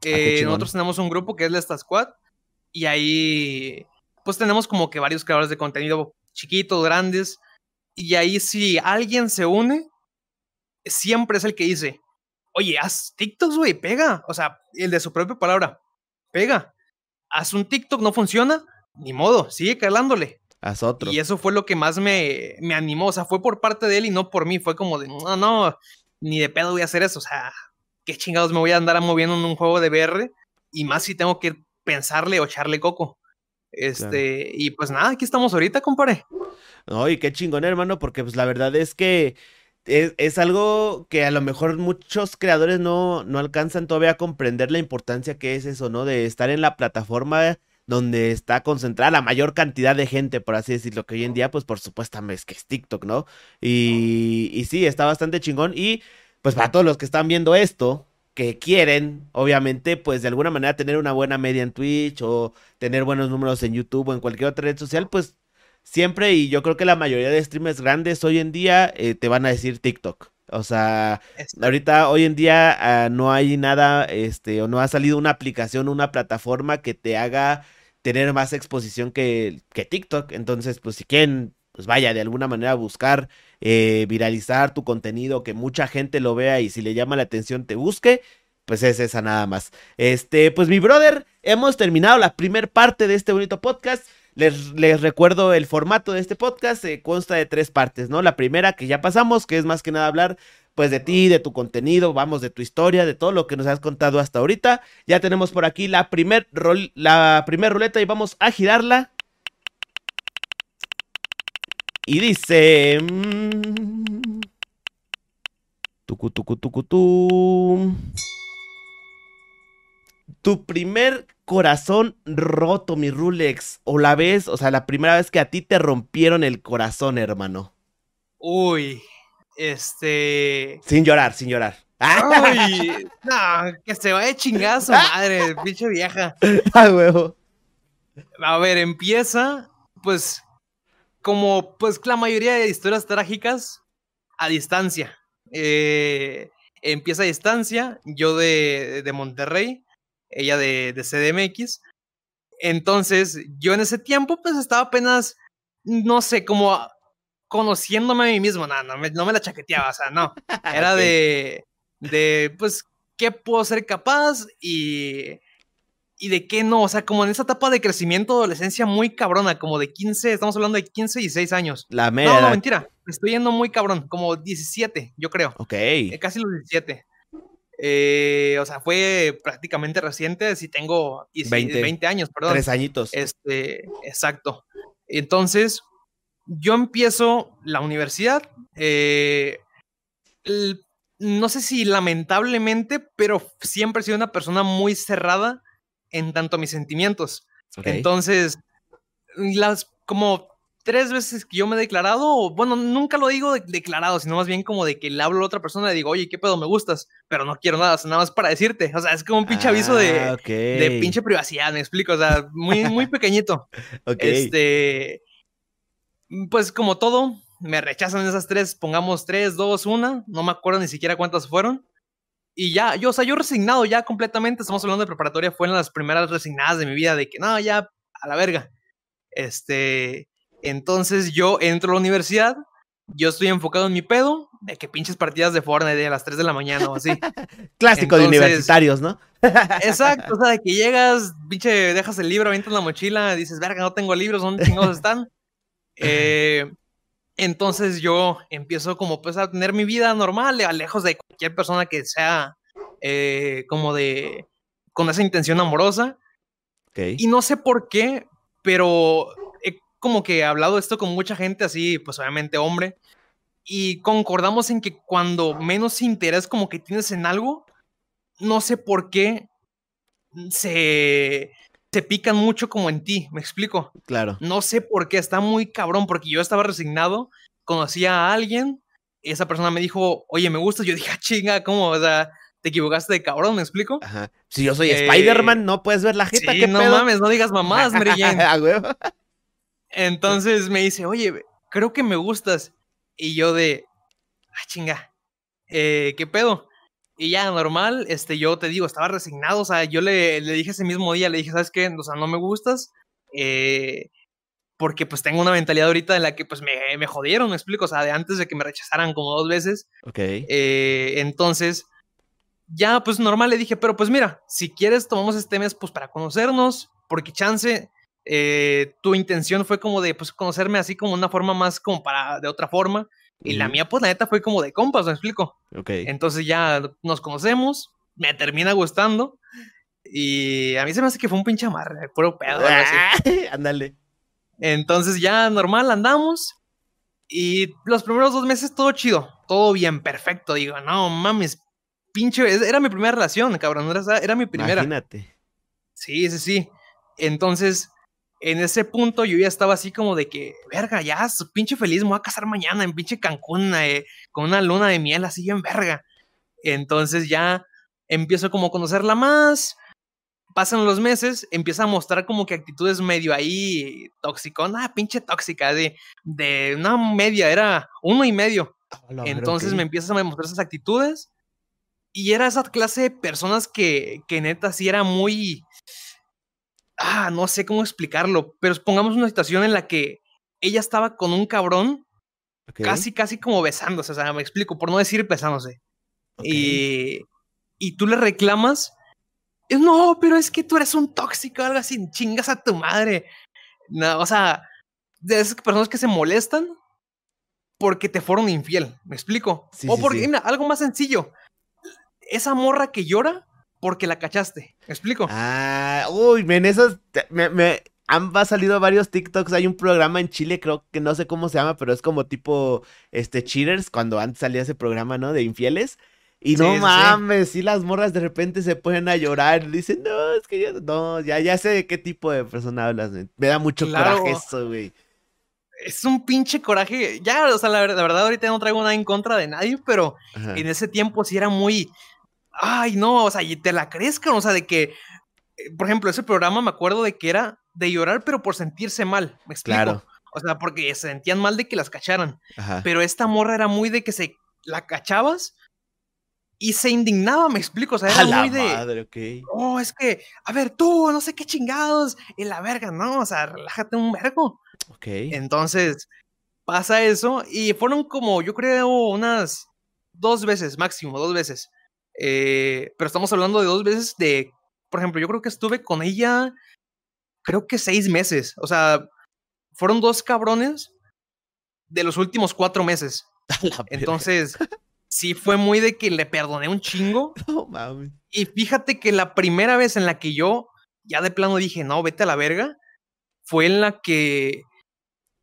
qué Eh, nosotros tenemos un grupo que es la Squad y ahí pues tenemos como que varios creadores de contenido chiquitos, grandes y ahí si alguien se une, siempre es el que dice, oye, haz TikToks, güey, pega. O sea, el de su propia palabra, pega. Haz un TikTok, no funciona, ni modo, sigue calándole. Haz otro. Y eso fue lo que más me, me animó. O sea, fue por parte de él y no por mí. Fue como de, no, no, ni de pedo voy a hacer eso. O sea, qué chingados me voy a andar moviendo en un juego de VR. Y más si tengo que pensarle o echarle coco. Este, y pues nada, aquí estamos ahorita, compadre. No, y qué chingón, hermano, porque pues la verdad es que es, es algo que a lo mejor muchos creadores no, no alcanzan todavía a comprender la importancia que es eso, ¿no? De estar en la plataforma donde está concentrada la mayor cantidad de gente, por así decirlo, que hoy en día, pues por supuesto es que es TikTok, ¿no? Y, y sí, está bastante chingón. Y pues para todos los que están viendo esto, que quieren, obviamente, pues de alguna manera tener una buena media en Twitch o tener buenos números en YouTube o en cualquier otra red social, pues siempre, y yo creo que la mayoría de streamers grandes hoy en día eh, te van a decir TikTok. O sea, ahorita, hoy en día ah, no hay nada, este, o no ha salido una aplicación, una plataforma que te haga tener más exposición que, que TikTok. Entonces, pues si quieren, pues vaya, de alguna manera buscar eh, viralizar tu contenido, que mucha gente lo vea y si le llama la atención te busque, pues es esa nada más. Este, pues mi brother, hemos terminado la primer parte de este bonito podcast. Les, recuerdo el formato de este podcast, se consta de tres partes, ¿no? La primera que ya pasamos, que es más que nada hablar pues de ti, de tu contenido, vamos, de tu historia, de todo lo que nos has contado hasta ahorita. Ya tenemos por aquí la primer, la primer ruleta y vamos a girarla. Y dice... Mmm, tucu, tucu, tucu, tu. Tu primer corazón roto, mi Rulex. O la vez, o sea, la primera vez que a ti te rompieron el corazón, hermano. Uy, este. Sin llorar, sin llorar. Ay, no, que se vaya chingazo, madre, pinche vieja. A huevo. A ver, empieza, pues, como pues la mayoría de historias trágicas, a distancia. Eh, empieza a distancia, yo de, de Monterrey, ella de, de, CDMX. Entonces, yo en ese tiempo, pues estaba apenas, no sé, como conociéndome a mí mismo. No, no me, no me la chaqueteaba, o sea, no. Era de, de, pues, qué puedo ser capaz y y de qué no, o sea, como en esa etapa de crecimiento, adolescencia muy cabrona, como de 15, estamos hablando de 15 y 16 años. La media. No, no, mentira, estoy yendo muy cabrón, como 17, yo creo. Ok. Eh, casi los 17. Eh, o sea, fue prácticamente reciente, si tengo 20, 20 años, perdón. Tres añitos. Este, exacto. Entonces, yo empiezo la universidad. Eh, no sé si lamentablemente, pero siempre he sido una persona muy cerrada en tanto a mis sentimientos. Entonces, las como tres veces que yo me he declarado, bueno, nunca lo digo declarado, sino más bien como de que le hablo a otra persona y digo, oye, ¿qué pedo me gustas? Pero no quiero nada, nada más para decirte. O sea, es como un pinche aviso de, ah, de pinche privacidad, me explico. O sea, muy, muy pequeñito. Este. Pues como todo, me rechazan esas tres, pongamos tres, dos, una, no me acuerdo ni siquiera cuántas fueron. Y ya, yo, o sea, yo resignado ya completamente, estamos hablando de preparatoria, fueron las primeras resignadas de mi vida, de que no, ya, a la verga. Este, entonces yo entro a la universidad, yo estoy enfocado en mi pedo, de que pinches partidas de Fortnite de a las 3 de la mañana o así. Clásico de universitarios, ¿no? exacto, o sea, de que llegas, pinche, dejas el libro, avientas la mochila, dices, verga, no tengo libros, ¿dónde chingados están? Eh, entonces yo empiezo como pues a tener mi vida normal, lejos de cualquier persona que sea eh, como de con esa intención amorosa. Y no sé por qué, pero como que hablado esto con mucha gente así, pues obviamente hombre, y concordamos en que cuando menos interés como que tienes en algo, no sé por qué se se pican mucho como en ti, me explico. Claro. No sé por qué, está muy cabrón, porque yo estaba resignado, conocía a alguien, esa persona me dijo, oye, me gustas, yo dije, ah, chinga, ¿cómo? O sea, te equivocaste de cabrón, ¿me explico? Ajá. Si yo soy Spider-Man, no puedes ver la jeta, sí, no mames, no digas mamás, Mary Jane. Entonces me dice, oye, creo que me gustas. Y yo de, ah, chinga, eh, ¿qué pedo? Y ya, normal, este, yo te digo, estaba resignado, o sea, yo le, le dije ese mismo día, le dije, ¿sabes qué? O sea, no me gustas, eh, porque pues tengo una mentalidad ahorita en la que pues me, me, jodieron, me explico, o sea, de antes de que me rechazaran como dos veces. Ok. Eh, entonces, ya pues normal le dije, pero pues mira, si quieres tomamos este mes pues para conocernos, porque chance, eh, tu intención fue como de pues conocerme así como una forma más como para, de otra forma. Y la mía, pues la neta fue como de compas, ¿me explico? Ok. Entonces ya nos conocemos, me termina gustando. Y a mí se me hace que fue un pinche amarre, puro pedo. Ándale. Entonces ya normal andamos. Y los primeros dos meses todo chido, todo bien, perfecto. Digo, no mames, pinche, era mi primera relación, cabrón, era, era mi primera. Imagínate. Sí, sí, sí. Entonces, en ese punto yo ya estaba así como de que, verga, ya, pinche feliz, me voy a casar mañana en pinche Cancún, eh, con una luna de miel así en verga. Entonces ya empiezo como a conocerla más. pasan los meses, empieza a mostrar como que actitudes medio ahí toxicona, pinche tóxica, de, de una media, era uno y medio. Entonces me empiezas a mostrar esas actitudes y era esa clase de personas que, que neta sí era muy... Ah, no sé cómo explicarlo, pero pongamos una situación en la que ella estaba con un cabrón casi, casi como besándose, o sea, me explico, por no decir besándose. Y, y tú le reclamas no, pero es que tú eres un tóxico, algo así, chingas a tu madre. No, o sea, de esas personas que se molestan porque te fueron infiel, ¿me explico? o porque, mira, algo más sencillo. Esa morra que llora porque la cachaste, ¿me explico? Ah, uy, men, esos, me, me, han salido varios TikToks. Hay un programa en Chile, creo que no sé cómo se llama, pero es como tipo este Cheaters, cuando antes salía ese programa, ¿no? De infieles. Y no mames, si las morras de repente se ponen a llorar. Dicen, no, es que yo, no, ya, ya sé de qué tipo de persona hablas. Me da mucho coraje eso, güey. Es un pinche coraje. Ya, o sea, la, verdad, ahorita no traigo nada en contra de nadie, pero en ese tiempo sí era muy. Ay, no, o sea, y te la crezcan, o sea, de que. Eh, por ejemplo, ese programa me acuerdo de que era de llorar, pero por sentirse mal. ¿Me explico? Claro. O sea, porque se sentían mal de que las cacharan. Pero esta morra era muy de que se la cachabas y se indignaba, me explico, o sea, era muy de, madre, oh, es que, a ver, tú, no sé qué chingados, y la verga, no, o sea, relájate un vergo. Ok. Entonces, pasa eso, y fueron como, yo creo, unas dos veces, máximo, dos veces. Eh, pero estamos hablando de dos veces de, por ejemplo, yo creo que estuve con ella, creo que seis meses, o sea, fueron dos cabrones de los últimos cuatro meses. Entonces, sí fue muy de que le perdoné un chingo. No. Y fíjate que la primera vez en la que yo ya de plano dije, no, vete a la verga, fue en la que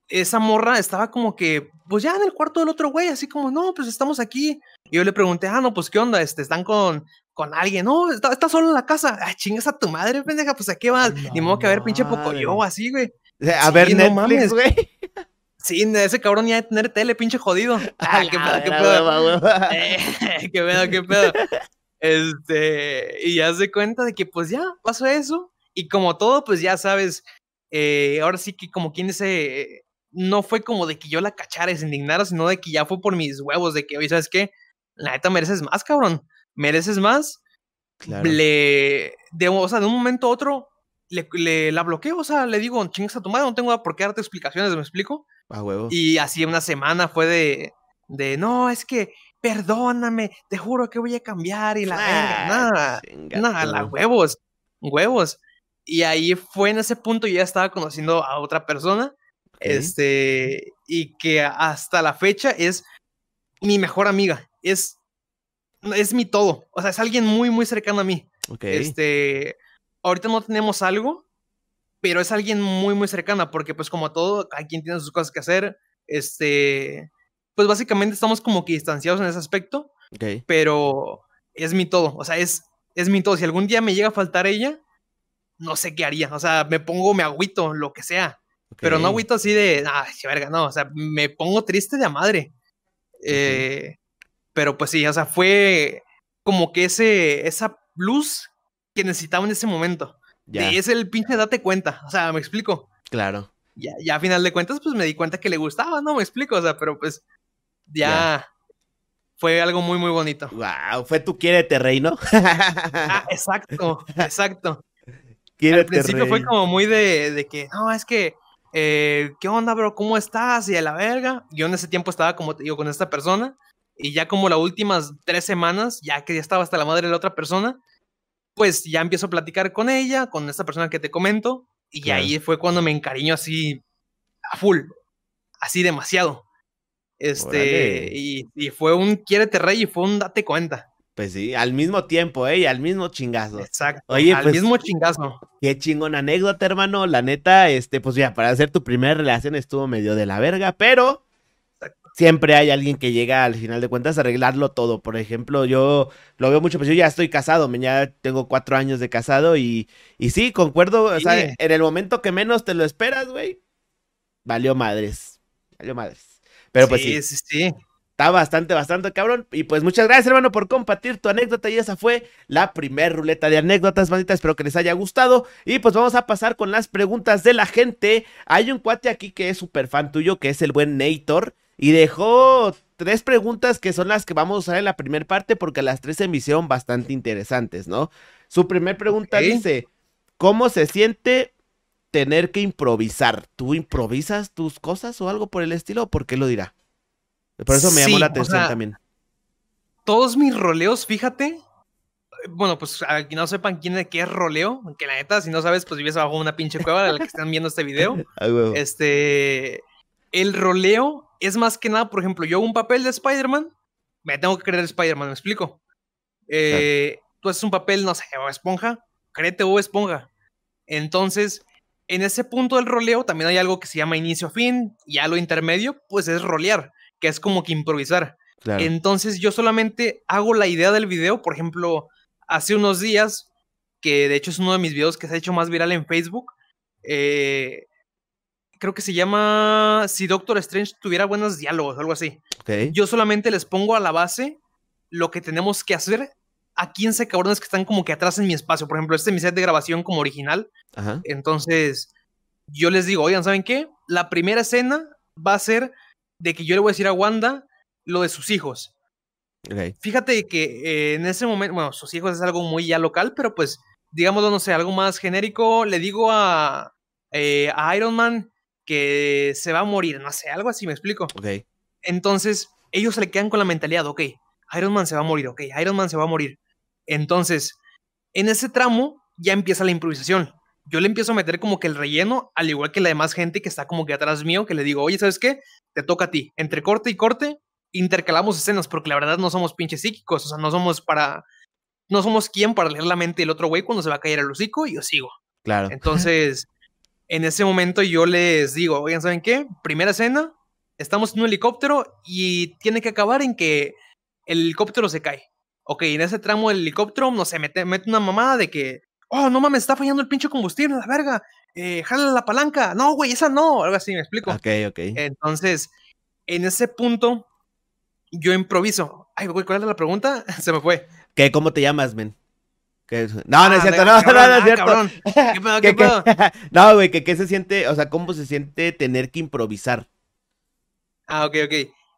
esa morra estaba como que, pues ya en el cuarto del otro güey, así como, no, pues estamos aquí. Y yo le pregunté, ah, no, pues qué onda, este, están con, con alguien, no, está, solo en la casa. Ah, chingas a tu madre, pendeja, pues a qué vas. Ni modo que a ver, pinche poco yo, así, güey. A ver, Netflix, güey. Sí, ese cabrón ya de tener tele, pinche jodido. Ah, qué pedo, qué pedo. Eh, qué pedo, qué pedo. Este, y ya se cuenta de que pues ya pasó eso. Y como todo, pues ya sabes, eh, ahora sí que como quien dice, no fue como de que yo la cachara y se indignara, sino de que ya fue por mis huevos, de que, oye, ¿sabes qué? La neta mereces más, cabrón. Mereces más. Claro. Le, de, o sea, de un momento a otro, le, le, la bloqueo, o sea, le digo, chingas a tu madre, no tengo por qué darte explicaciones, ¿me explico? Y así una semana fue de, de, no, es que perdóname, te juro que voy a cambiar y la ah, nada, nada, la huevos, huevos. Y ahí fue en ese punto, yo ya estaba conociendo a otra persona, este, y que hasta la fecha es mi mejor amiga, es, es mi todo, o sea, es alguien muy, muy cercano a mí. Este, ahorita no tenemos algo, pero es alguien muy, muy cercana, porque pues como todo, hay quien tiene sus cosas que hacer, este, pues básicamente estamos como que distanciados en ese aspecto, pero es mi todo, o sea, es, es mi todo. Si algún día me llega a faltar ella, no sé qué haría, o sea, me pongo, me agüito, lo que sea, pero no agüito así de, ay, verga, no, o sea, me pongo triste de a madre. Eh, pero pues sí, o sea, fue como que ese, esa luz que necesitaba en ese momento. Y es el pinche date cuenta, o sea, me explico. Claro. Ya, ya a final de cuentas, pues me di cuenta que le gustaba, ¿no? Me explico, o sea, pero pues ya fue algo muy, muy bonito. Wow, fue tu quiérete rey, ¿no? ah, exacto, exacto. Al principio fue como muy de, de que, no, es que, eh, ¿qué onda, bro? ¿Cómo estás? Y a la verga. Yo en ese tiempo estaba, como te digo, con esta persona. Y ya como las últimas tres semanas, ya que ya estaba hasta la madre de la otra persona, pues ya empiezo a platicar con ella, con esta persona que te comento, y ahí fue cuando me encariño así a full, así demasiado. Este, y, fue un quiérete rey y fue un date cuenta. Pues sí, al mismo tiempo, ¿eh? Y al mismo chingazo. Exacto. Oye, al pues, mismo chingazo. Qué chingón anécdota, hermano. La neta, este, pues ya, para hacer tu primera relación estuvo medio de la verga, pero siempre hay alguien que llega al final de cuentas a arreglarlo todo. Por ejemplo, yo lo veo mucho, pues yo ya estoy casado, ya tengo cuatro años de casado y, y sí, concuerdo, o sea, en el momento que menos te lo esperas, güey, valió madres, valió madres. Pero pues sí. Sí, sí, Está bastante, bastante cabrón. Y pues muchas gracias, hermano, por compartir tu anécdota. Y esa fue la primer ruleta de anécdotas, bandita. Espero que les haya gustado. Y pues vamos a pasar con las preguntas de la gente. Hay un cuate aquí que es súper fan tuyo, que es el buen Nator. Y dejó tres preguntas que son las que vamos a usar en la primera parte porque las tres se me hicieron bastante interesantes, ¿no? Su primer pregunta dice, ¿cómo se siente tener que improvisar? ¿Tú improvisas tus cosas o algo por el estilo? ¿O por qué lo dirá? Por eso me llamó la atención también. Todos mis roleos, fíjate. Bueno, pues aquí no sepan quién qué es roleo, que la neta, si no sabes, pues vives abajo de una pinche cueva de la que están viendo este video. este, el roleo es más que nada, por ejemplo, yo hago un papel de Spider-Man, me tengo que creer Spider-Man, ¿me explico? Eh, Tú haces un papel, no sé, o esponja, créete o esponja. Entonces, en ese punto del roleo también hay algo que se llama inicio a fin, y a lo intermedio, pues es rolear que es como que improvisar. Entonces yo solamente hago la idea del video, por ejemplo, hace unos días, que de hecho es uno de mis videos que se ha hecho más viral en Facebook, eh, creo que se llama Si Doctor Strange tuviera buenos diálogos, algo así. Yo solamente les pongo a la base lo que tenemos que hacer a 15 cabrones que están como que atrás en mi espacio. Por ejemplo, este es mi set de grabación como original. Entonces, yo les digo, oigan, ¿saben qué? La primera escena va a ser de que yo le voy a decir a Wanda lo de sus hijos. Fíjate que eh, en ese momento, bueno, sus hijos es algo muy ya local, pero pues, digámoslo, no sé, algo más genérico. Le digo a, eh, a Iron Man que se va a morir, no sé, algo así, me explico. Entonces, ellos se le quedan con la mentalidad, ok, Iron Man se va a morir, ok, Iron Man se va a morir. Entonces, en ese tramo ya empieza la improvisación yo le empiezo a meter como que el relleno, al igual que la demás gente que está como que atrás mío, que le digo, oye, ¿sabes qué? Te toca a ti. Entre corte y corte, intercalamos escenas, porque la verdad no somos pinches psíquicos, o sea, no somos para. No somos quien para leer la mente del otro güey cuando se va a caer el hocico y yo sigo. Claro. Entonces, en ese momento yo les digo, oigan, ¿saben qué? Primera escena, estamos en un helicóptero y tiene que acabar en que el helicóptero se cae. Ok, en ese tramo del helicóptero, no sé, mete, mete una mamada de que oh, no mames, está fallando el pinche combustible, la verga, eh, jala la palanca, no, güey, esa no, algo así, me explico. Ok, ok. Entonces, en ese punto, yo improviso. Ay, güey, ¿cuál era la pregunta? Se me fue. ¿Qué, ¿Cómo te llamas, men? No, no es ah, cierto, no, no, no, es cierto. ¿Qué pedo, qué pedo? no, güey, que qué se siente, o sea, cómo se siente tener que improvisar. Ah, ok, ok.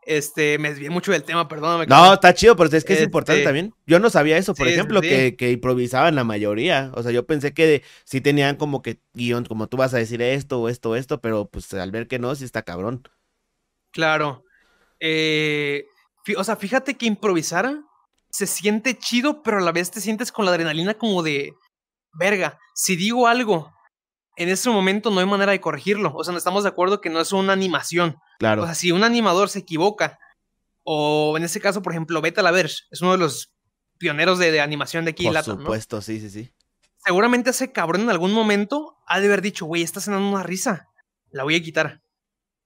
Este, me desvié mucho del tema, perdóname. No, está chido, pero es que es importante este, también. Yo no sabía eso, por ejemplo, Que, que, improvisaban la mayoría. O sea, yo pensé que sí tenían como que guion, como tú vas a decir esto, o esto, esto, pero pues al ver que no, sí está cabrón. Claro. Eh, o sea, fíjate que improvisar se siente chido, pero a la vez te sientes con la adrenalina como de, verga, si digo algo en ese momento no hay manera de corregirlo. O sea, no estamos de acuerdo que no es una animación. Claro. O sea, si un animador se equivoca, o en ese caso, por ejemplo, Beta Laverge es uno de los pioneros de, animación de aquí. Por supuesto, sí, sí, sí. Seguramente ese cabrón en algún momento ha de haber dicho, güey, estás cenando una risa. La voy a quitar.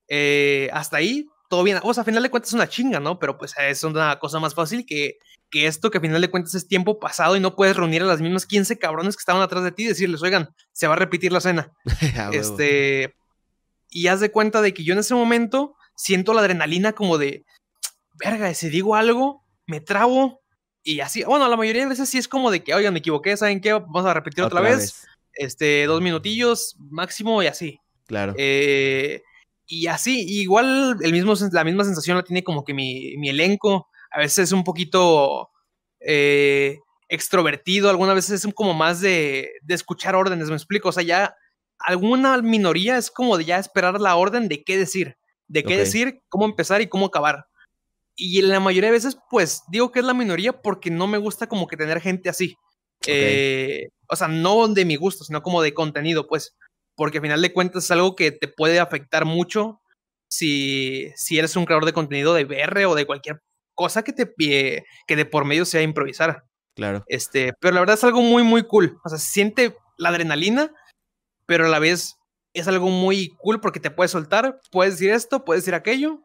Eh, hasta ahí, todo bien. O sea, a final de cuentas es una chinga, ¿no? Pero pues es una cosa más fácil que que esto que a final de cuentas es tiempo pasado y no puedes reunir a las mismas 15 cabrones que estaban atrás de ti y decirles, oigan, se va a repetir la cena. este, y haz de cuenta de que yo en ese momento siento la adrenalina como de, verga, si digo algo, me trabo y así, bueno, la mayoría de veces sí es como de que, oigan, me equivoqué, ¿saben qué? Vamos a repetir otra, vez. Este, dos minutillos máximo y así. Claro. Eh, y así, igual el mismo, la misma sensación la tiene como que mi, mi elenco a veces es un poquito eh, extrovertido, algunas veces es como más de, escuchar órdenes, me explico, o sea, ya alguna minoría es como de ya esperar la orden de qué decir, de qué decir, cómo empezar y cómo acabar. Y la mayoría de veces, pues digo que es la minoría porque no me gusta como que tener gente así. Eh, o sea, no de mi gusto, sino como de contenido, pues. Porque al final de cuentas es algo que te puede afectar mucho si, si eres un creador de contenido de BR o de cualquier cosa que te pide, que de por medio sea improvisar. Claro. Este, pero la verdad es algo muy, muy cool. O sea, se siente la adrenalina, pero a la vez es algo muy cool porque te puedes soltar, puedes decir esto, puedes decir aquello,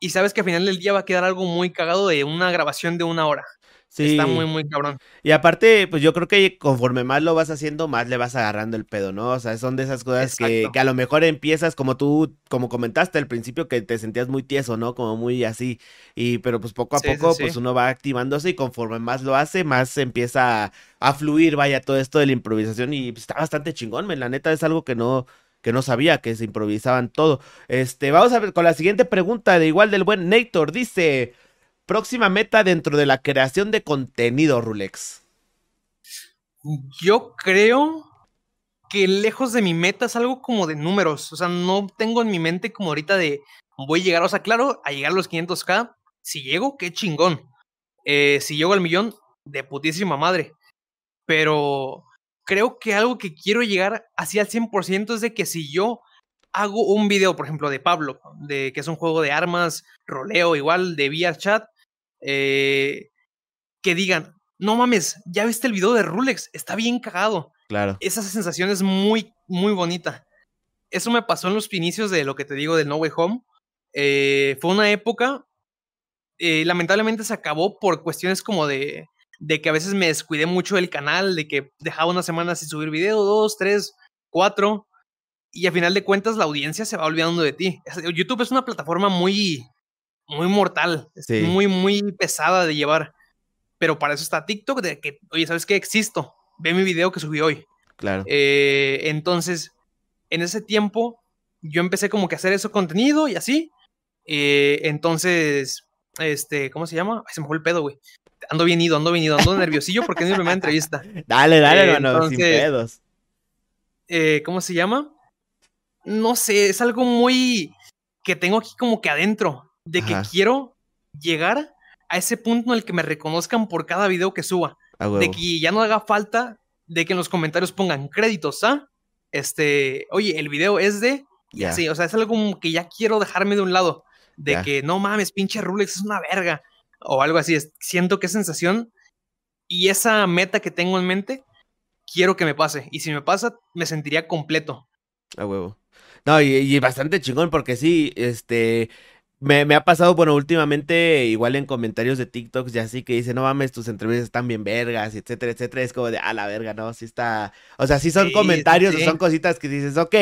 y sabes que al final del día va a quedar algo muy cagado de una grabación de una hora. Está muy, muy cabrón. Y aparte, pues yo creo que conforme más lo vas haciendo, más le vas agarrando el pedo, ¿no? O sea, son de esas cosas que, que, a lo mejor empiezas como tú, como comentaste al principio, que te sentías muy tieso, ¿no? Como muy así. Y, pero pues poco a poco, pues uno va activándose y conforme más lo hace, más empieza a, fluir, vaya, todo esto de la improvisación. Y pues, está bastante chingón, men. La neta es algo que no, que no sabía que se improvisaban todo. Este, vamos a ver con la siguiente pregunta de igual del buen Nator. Dice. Próxima meta dentro de la creación de contenido, Rulex. Yo creo que lejos de mi meta es algo como de números. O sea, no tengo en mi mente como ahorita de voy a llegar, o sea, claro, a llegar a los 500k. Si llego, qué chingón. Eh, si llego al millón, de putísima madre. Pero creo que algo que quiero llegar así al 100% es de que si yo hago un video, por ejemplo, de Pablo, de que es un juego de armas, roleo igual, de VR chat, eh, que digan, no mames, ya viste el video de Rulex, está bien cagado. Claro. Esa sensación es muy, muy bonita. Eso me pasó en los inicios de lo que te digo del No Way Home. Eh, fue una época, eh, lamentablemente se acabó por cuestiones como de, de que a veces me descuidé mucho del canal, de que dejaba una semana sin subir video, dos, tres, cuatro, y a final de cuentas la audiencia se va olvidando de ti. YouTube es una plataforma muy, muy mortal, muy, muy pesada de llevar. Pero para eso está TikTok, de que, oye, ¿sabes qué? Existo. Ve mi video que subí hoy. Claro. Eh, entonces, en ese tiempo, yo empecé como que a hacer ese contenido y así. Eh, entonces, este, ¿cómo se llama? se me fue el pedo, güey. Ando bien ido, ando bien ido, ando nerviosillo porque es mi primera entrevista. Dale, dale, eh, hermano, sin pedos. ¿Cómo se llama? No sé, es algo muy que tengo aquí como que adentro de que quiero llegar a ese punto en el que me reconozcan por cada video que suba. de que ya no haga falta de que en los comentarios pongan créditos, ¿ah? Este, oye, el video es de. Y así, o sea, es algo como que ya quiero dejarme de un lado. De que no mames, pinche Rulex es una verga. O algo así. siento que sensación y esa meta que tengo en mente, quiero que me pase. Y si me pasa, me sentiría completo. A huevo. No, y, y, bastante chingón, porque sí, este, me, me, ha pasado, bueno, últimamente, igual en comentarios de TikToks, ya así que dice, no mames, tus entrevistas están bien vergas, etcétera, etcétera. Es como de, a la verga, ¿no? Sí está. O sea, sí son comentarios, son cositas que dices, ok,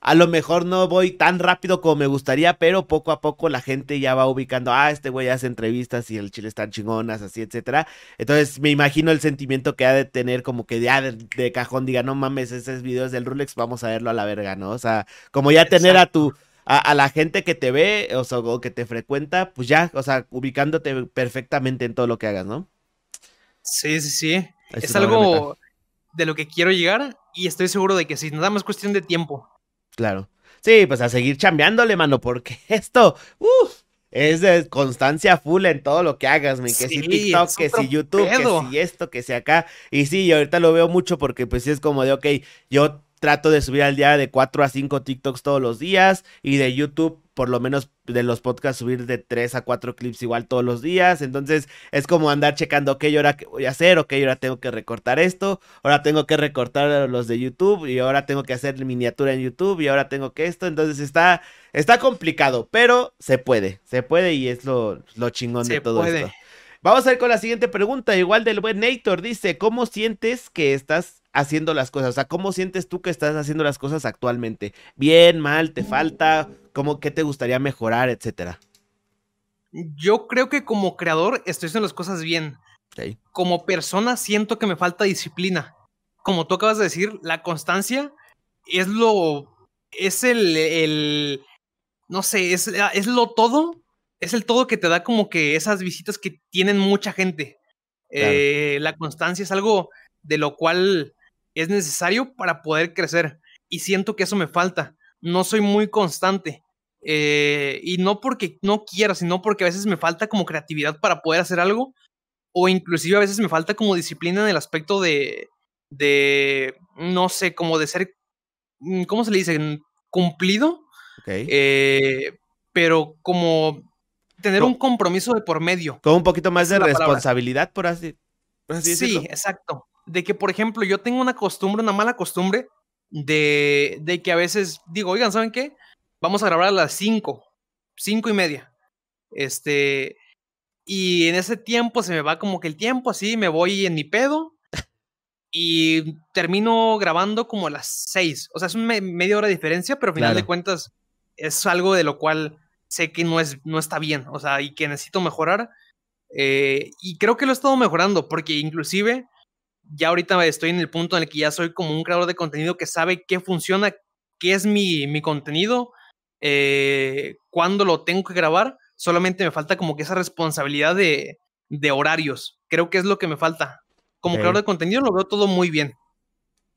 a lo mejor no voy tan rápido como me gustaría, pero poco a poco la gente ya va ubicando, ah, este güey hace entrevistas y el chile están chingonas, así, etcétera. Entonces me imagino el sentimiento que ha de tener como que ya de, cajón diga, no mames, esos videos del Rulex, vamos a verlo a la verga, ¿no? O sea, como ya tener a tu a, la gente que te ve o, sea, o que te frecuenta, pues ya, o sea, ubicándote perfectamente en todo lo que hagas, ¿no? Sí, sí, sí. Es, algo de lo que quiero llegar y estoy seguro de que sí, nada más cuestión de tiempo. Claro. Sí, pues a seguir chambeándole, mano, porque esto, uff, es de constancia full en todo lo que hagas, que si TikTok, que si YouTube, que si esto, que si acá. Y sí, ahorita lo veo mucho porque pues sí es como de, ok, yo trato de subir al día de 4 a 5 TikToks todos los días y de YouTube por lo menos de los podcasts subir de 3 a 4 clips igual todos los días. Entonces es como andar checando, ok, ahora qué voy a hacer, ok, ahora tengo que recortar esto, ahora tengo que recortar los de YouTube y ahora tengo que hacer miniatura en YouTube y ahora tengo que esto. Entonces está, está complicado, pero se puede, se puede y es lo, lo chingón de todo esto. Vamos a ir con la siguiente pregunta, igual del buen Nator. Dice, ¿cómo sientes que estás haciendo las cosas? O sea, ¿cómo sientes tú que estás haciendo las cosas actualmente? ¿Bien, mal, te falta? ¿Cómo, qué te gustaría mejorar, etcétera? Yo creo que como creador estoy haciendo las cosas bien. Como persona siento que me falta disciplina. Como tú acabas de decir, la constancia es lo... Es el... el no sé, es, es lo todo es el todo que te da como que esas visitas que tienen mucha gente. Eh, la constancia es algo de lo cual es necesario para poder crecer. Y siento que eso me falta. No soy muy constante. Eh, y no porque no quiera, sino porque a veces me falta como creatividad para poder hacer algo. O inclusive a veces me falta como disciplina en el aspecto de, de no sé, como de ser, mm, ¿cómo se le dice? Cumplido. Eh, pero como tener un compromiso de por medio. Con un poquito más de responsabilidad, por así, Sí, exacto. De que, por ejemplo, yo tengo una costumbre, una mala costumbre, de, de que a veces digo, oigan, ¿saben qué? Vamos a grabar a las 5, cinco y media. Este, Y en ese tiempo se me va como que el tiempo así, me voy en mi pedo y termino grabando como a las seis. O sea, es una media hora de diferencia, pero al final de cuentas es algo de lo cual sé que no, es, no está bien, o sea, y que necesito mejorar. Eh, y creo que lo he estado mejorando, porque inclusive ya ahorita estoy en el punto en el que ya soy como un creador de contenido que sabe qué funciona, qué es mi, mi contenido, eh, cuándo lo tengo que grabar. Solamente me falta como que esa responsabilidad de, de horarios. Creo que es lo que me falta como creador de contenido lo veo todo muy bien.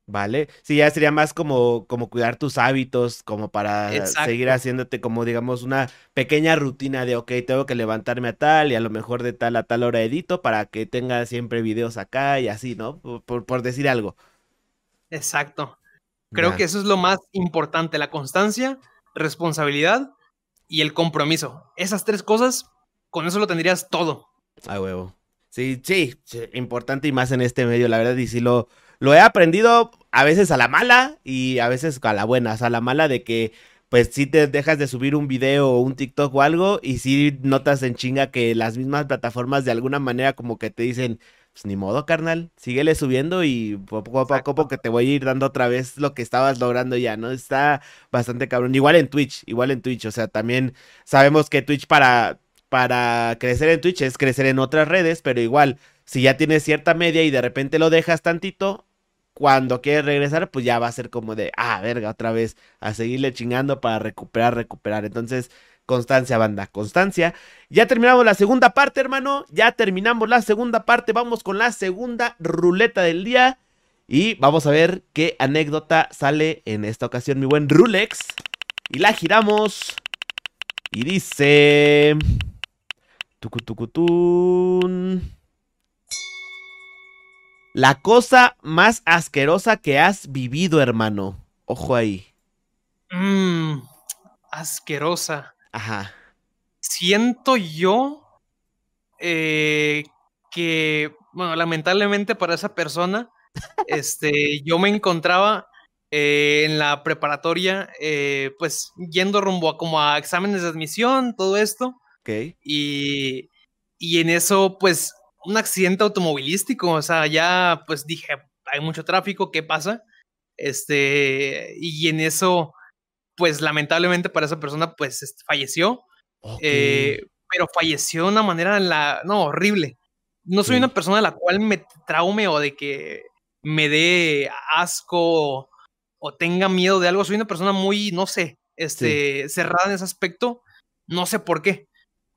Vale, sí, ya sería más como, como cuidar tus hábitos, como para seguir haciéndote como digamos una pequeña rutina de, ok, tengo que levantarme a tal y a lo mejor de tal a tal hora edito para que tenga siempre videos acá y así, ¿no? Por, decir algo. Exacto. Creo que eso es lo más importante, la constancia, responsabilidad y el compromiso. Esas tres cosas, con eso lo tendrías todo. A huevo. Sí, sí, importante y más en este medio, la verdad, y sí lo, lo he aprendido a veces a la mala y a veces a la buena, o sea, a la mala de que pues si te dejas de subir un video o un TikTok o algo y si notas en chinga que las mismas plataformas de alguna manera como que te dicen, pues ni modo, carnal, síguele subiendo y poco a poco que te voy a ir dando otra vez lo que estabas logrando ya, ¿no? Está bastante cabrón. Igual en Twitch, igual en Twitch, o sea, también sabemos que Twitch para para crecer en Twitch es crecer en otras redes, pero igual, si ya tienes cierta media y de repente lo dejas tantito, cuando quieres regresar, pues ya va a ser como de, ah, verga, otra vez, a seguirle chingando para recuperar, recuperar. Entonces, constancia, banda, constancia. Ya terminamos la segunda parte, hermano. Ya terminamos la segunda parte. Vamos con la segunda ruleta del día. Y vamos a ver qué anécdota sale en esta ocasión, mi buen Rulex. Y la giramos. Y dice... Tucutucutún. La cosa más asquerosa que has vivido, hermano. Ojo ahí. Mmm, asquerosa. Ajá. Siento yo eh, que, bueno, lamentablemente para esa persona, este, yo me encontraba eh, en la preparatoria, eh, pues yendo rumbo a como a exámenes de admisión, todo esto. Y, y en eso, pues, un accidente automovilístico, o sea, ya, pues dije, hay mucho tráfico, ¿qué pasa? Este, y en eso, pues, lamentablemente para esa persona, pues, este, falleció. Eh, pero falleció de una manera, la, no, horrible. No soy una persona a la cual me traume o de que me dé asco o, tenga miedo de algo. Soy una persona muy, no sé, este, cerrada en ese aspecto. No sé por qué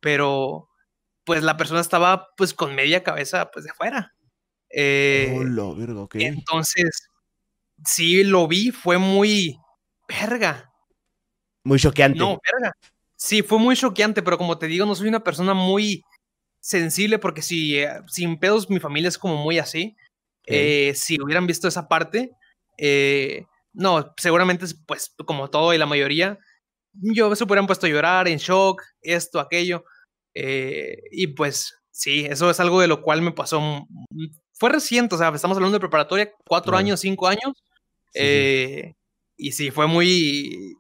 pero pues la persona estaba pues con media cabeza pues de afuera. Eh, entonces, sí lo vi, fue muy verga. Muy choqueante. No, verga. Sí, fue muy choqueante, pero como te digo, no soy una persona muy sensible porque si eh, sin pedos mi familia es como muy así. Eh, si hubieran visto esa parte, no, seguramente pues como todo y la mayoría, yo se hubieran puesto a llorar, en shock, esto, aquello. Eh, y pues sí, eso es algo de lo cual me pasó. Fue reciente, o sea, estamos hablando de preparatoria, cuatro años, cinco años. Eh, y sí, fue muy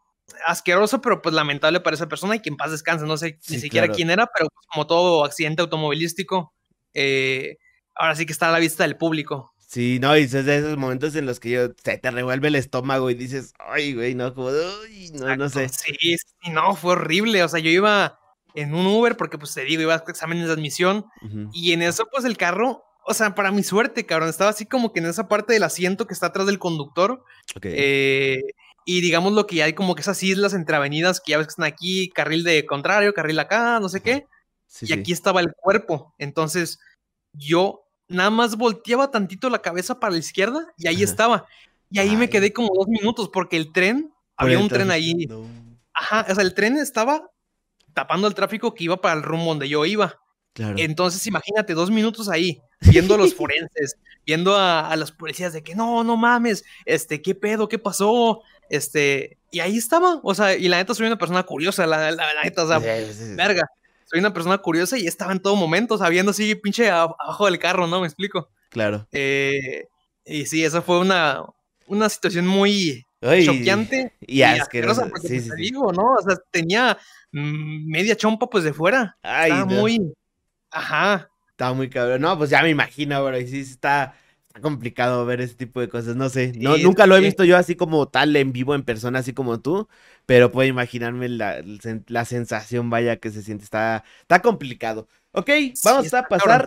asqueroso, pero pues lamentable para esa persona y que en paz descanse. No sé ni siquiera quién era, pero pues, como todo accidente automovilístico, eh, ahora sí que está a la vista del público. Sí, no, y es de esos momentos en los que yo, se te revuelve el estómago y dices, ay, güey, no, como, uy, no, no sé. Sí, sí, no, fue horrible. O sea, yo iba en un Uber porque, pues, te digo, iba a exámenes de admisión y en eso, pues, el carro, o sea, para mi suerte, cabrón, estaba así como que en esa parte del asiento que está atrás del conductor. Eh, y digamos lo que hay como que esas islas entre avenidas que ya ves que están aquí, carril de contrario, carril acá, no sé qué. y aquí estaba el cuerpo. Entonces, yo nada más volteaba tantito la cabeza para la izquierda y ahí estaba. Y ahí me quedé como dos minutos porque el tren, había un tren ahí. Ajá, o sea, el tren estaba tapando el tráfico que iba para el rumbo donde yo iba. Entonces, imagínate, dos minutos ahí, viendo a los forenses, viendo a, a, los policías de que no, no mames, este, ¿qué pedo? ¿Qué pasó? Este, y ahí estaba, o sea, y la neta soy una persona curiosa, la, la, neta, o sea, verga soy una persona curiosa y estaba en todo momento, sabiendo así, pinche abajo del carro, ¿no? Me explico. Claro. Eh, y sí, esa fue una, una situación muy choqueante y, asquerosa. Porque sí, te digo, ¿no? O sea, tenía media chompa pues de fuera. Ay, Estaba muy Ajá. Está muy cabrón. No, pues ya me imagino, bro. Y sí está, está complicado ver ese tipo de cosas. No sé. No, Sí, nunca lo he visto yo así como tal en vivo, en persona, así como tú. Pero puedo imaginarme la, la sensación, vaya, que se siente. Está, está complicado. Ok, vamos a pasar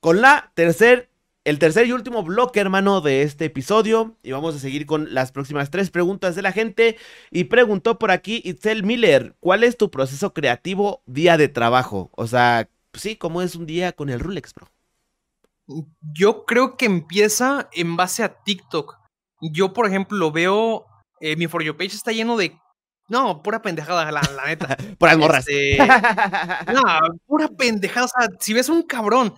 con la tercer, el tercer y último bloque, hermano, de este episodio. Y vamos a seguir con las próximas tres preguntas de la gente. Y preguntó por aquí Itzel Miller, ¿cuál es tu proceso creativo día de trabajo? O sea, sí, ¿cómo es un día con el Rulex, bro? Yo creo que empieza en base a TikTok. Yo, por ejemplo, veo. eh, mi For You page está lleno de. No, pura pendejada, la, la neta. Por las morras. Este, no, pura pendejada. O sea, si ves un cabrón,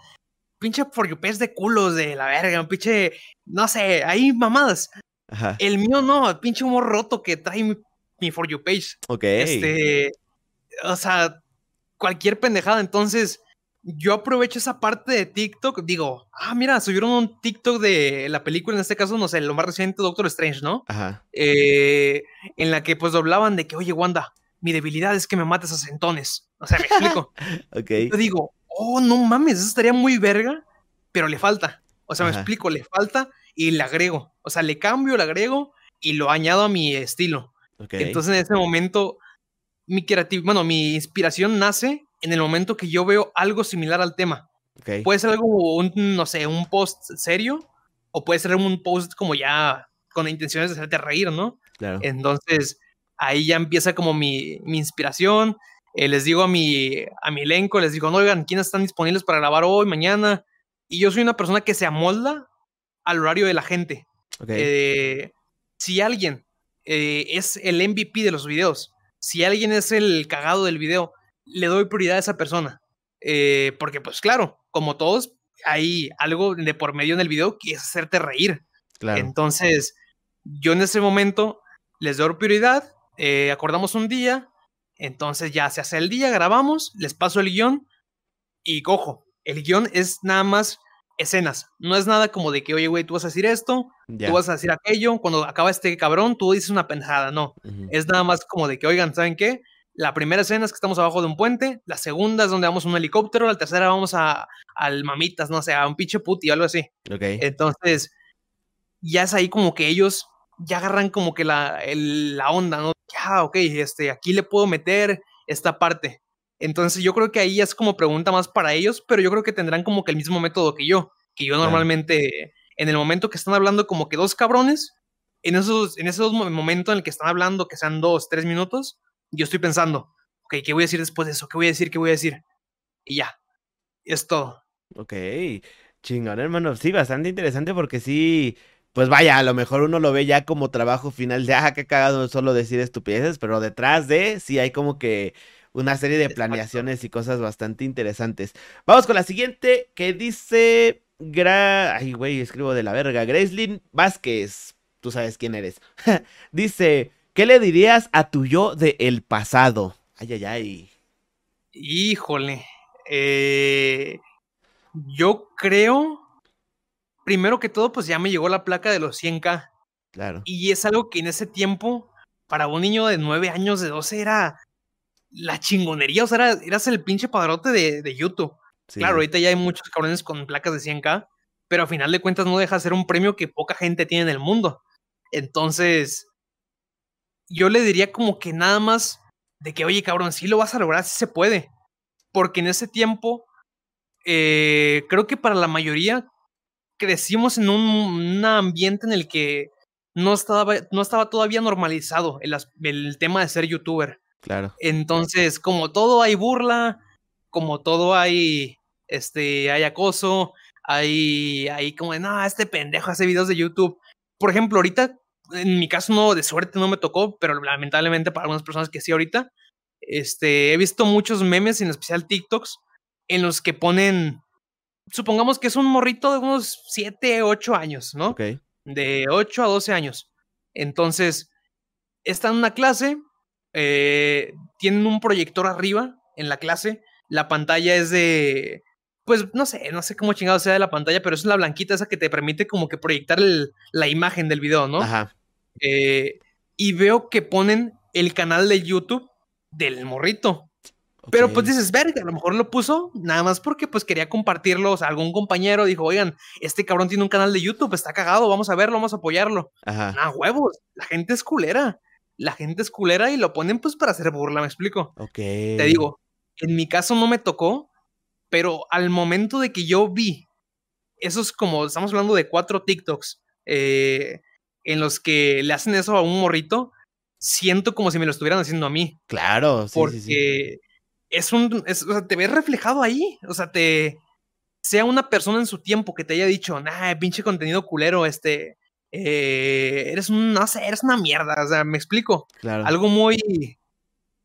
pinche For You page de culos de la verga, un pinche. No sé, hay mamadas. Ajá, El mío no, pinche humor roto que trae mi, mi For You page. ok. Este, o sea, cualquier pendejada. Entonces, yo aprovecho esa parte de TikTok. Digo, ah, mira, subieron un TikTok de la película, en este caso, no sé, lo más reciente, Doctor Strange, ¿no? Ajá, Eh, en la que pues doblaban de que, oye, Wanda, mi debilidad es que me mates a centones. O sea, me explico. ok. Yo digo, oh, no mames, eso estaría muy verga, pero le falta. O sea, me Ajá. explico, le falta y le agrego. O sea, le cambio, le agrego y lo añado a mi estilo. ok. Entonces, en ese momento, mi creatividad, bueno, mi inspiración nace en el momento que yo veo algo similar al tema. ok. Puede ser algo, un, no sé, un post serio o puede ser un post como ya con intenciones de hacerte reír, ¿no? claro. Entonces, ahí ya empieza como mi, mi inspiración. Eh, les digo a mi, a mi elenco, les digo, no, oigan, ¿quiénes están disponibles para grabar hoy, mañana? Y yo soy una persona que se amolda al horario de la gente. Eh, si alguien eh, es el MVP de los videos, si alguien es el cagado del video, le doy prioridad a esa persona. Porque, pues claro, como todos, hay algo de por medio en el video que es hacerte reír. claro. Entonces, yo en ese momento les doy prioridad, acordamos un día, entonces ya se hace el día, grabamos, les paso el guion y cojo. El guion es nada más escenas, no es nada como de que, oye, güey, tú vas a decir esto, tú vas a decir aquello, cuando acaba este cabrón, tú dices una pendejada, no. Es nada más como de que, oigan, ¿saben qué? La primera escena es que estamos abajo de un puente, la segunda es donde vamos a un helicóptero, la tercera vamos a al mamitas, no sé, a un pinche puti o algo así. Ok. Entonces, ya es ahí como que ellos ya agarran como que la, el- la onda, ¿no? Ya, ok, este, aquí le puedo meter esta parte. Entonces, yo creo que ahí es como pregunta más para ellos, pero yo creo que tendrán como que el mismo método que yo, que yo normalmente, en el momento que están hablando como que dos cabrones, en esos, en esos mo- momentos en el que están hablando, que sean dos, tres minutos, yo estoy pensando, ok, ¿qué voy a decir después de eso? ¿Qué voy a decir? ¿Qué voy a decir? Y ya, es todo. Ok, chingón, hermano. Sí, bastante interesante porque sí, pues vaya, a lo mejor uno lo ve ya como trabajo final de, ah, qué cagado solo decir estupideces, pero detrás de, sí hay como que una serie de planeaciones y cosas bastante interesantes. Vamos con la siguiente que dice, gra... ay, güey, escribo de la verga, Gracelyn Vázquez, tú sabes quién eres. dice, ¿qué le dirías a tu yo de el pasado? Ay, ay, ay. Híjole. eh, yo creo, primero que todo, pues ya me llegó la placa de los 100k. Claro, Y es algo que en ese tiempo, para un niño de 9 años, de 12, era la chingonería. O sea, era- eras el pinche padrote de, de YouTube. sí. Claro, ahorita ya hay muchos cabrones con placas de 100k, pero a final de cuentas no deja de ser un premio que poca gente tiene en el mundo. Entonces, yo le diría como que nada más de que, oye, cabrón, sí lo vas a lograr, sí se puede. Porque en ese tiempo, eh, creo que para la mayoría crecimos en un, un ambiente en el que no estaba, no estaba todavía normalizado el tema de ser youtuber. Claro, Entonces, como todo hay burla, como todo hay, este, hay acoso, hay, hay como de, no, este pendejo hace videos de YouTube. Por ejemplo, ahorita, en mi caso no, de suerte no me tocó, pero lamentablemente para algunas personas que sí ahorita, este, he visto muchos memes, en especial TikToks, en los que ponen, supongamos que es un morrito de unos 7, 8 años, ¿no? ok, de 8 a 12 años. Entonces, está en una clase, eh, tienen un proyector arriba en la clase, la pantalla es de, pues no sé, no sé cómo chingado sea de la pantalla, pero es la blanquita esa que te permite como que proyectar el- la imagen del video, ¿no? ajá, Eh, y veo que ponen el canal de YouTube del morrito. Pero pues dices, verga, a lo mejor lo puso nada más porque pues quería compartirlo. O sea, algún compañero dijo, oigan, este cabrón tiene un canal de YouTube, está cagado, vamos a verlo, vamos a apoyarlo. Ajá. Nah, huevos, la gente es culera. La gente es culera y lo ponen pues para hacer burla, me explico. Ok. Te digo, en mi caso no me tocó, pero al momento de que yo vi esos como, estamos hablando de cuatro TikToks, eh, en los que le hacen eso a un morrito, siento como si me lo estuvieran haciendo a mí. Claro, sí, porque sí, sí. Es un, es- o sea, te ves reflejado ahí, o sea, te, sea una persona en su tiempo que te haya dicho, nah, pinche contenido culero, este, eh, eres un, no sé, eres una mierda, o sea, me explico, Claro. algo muy,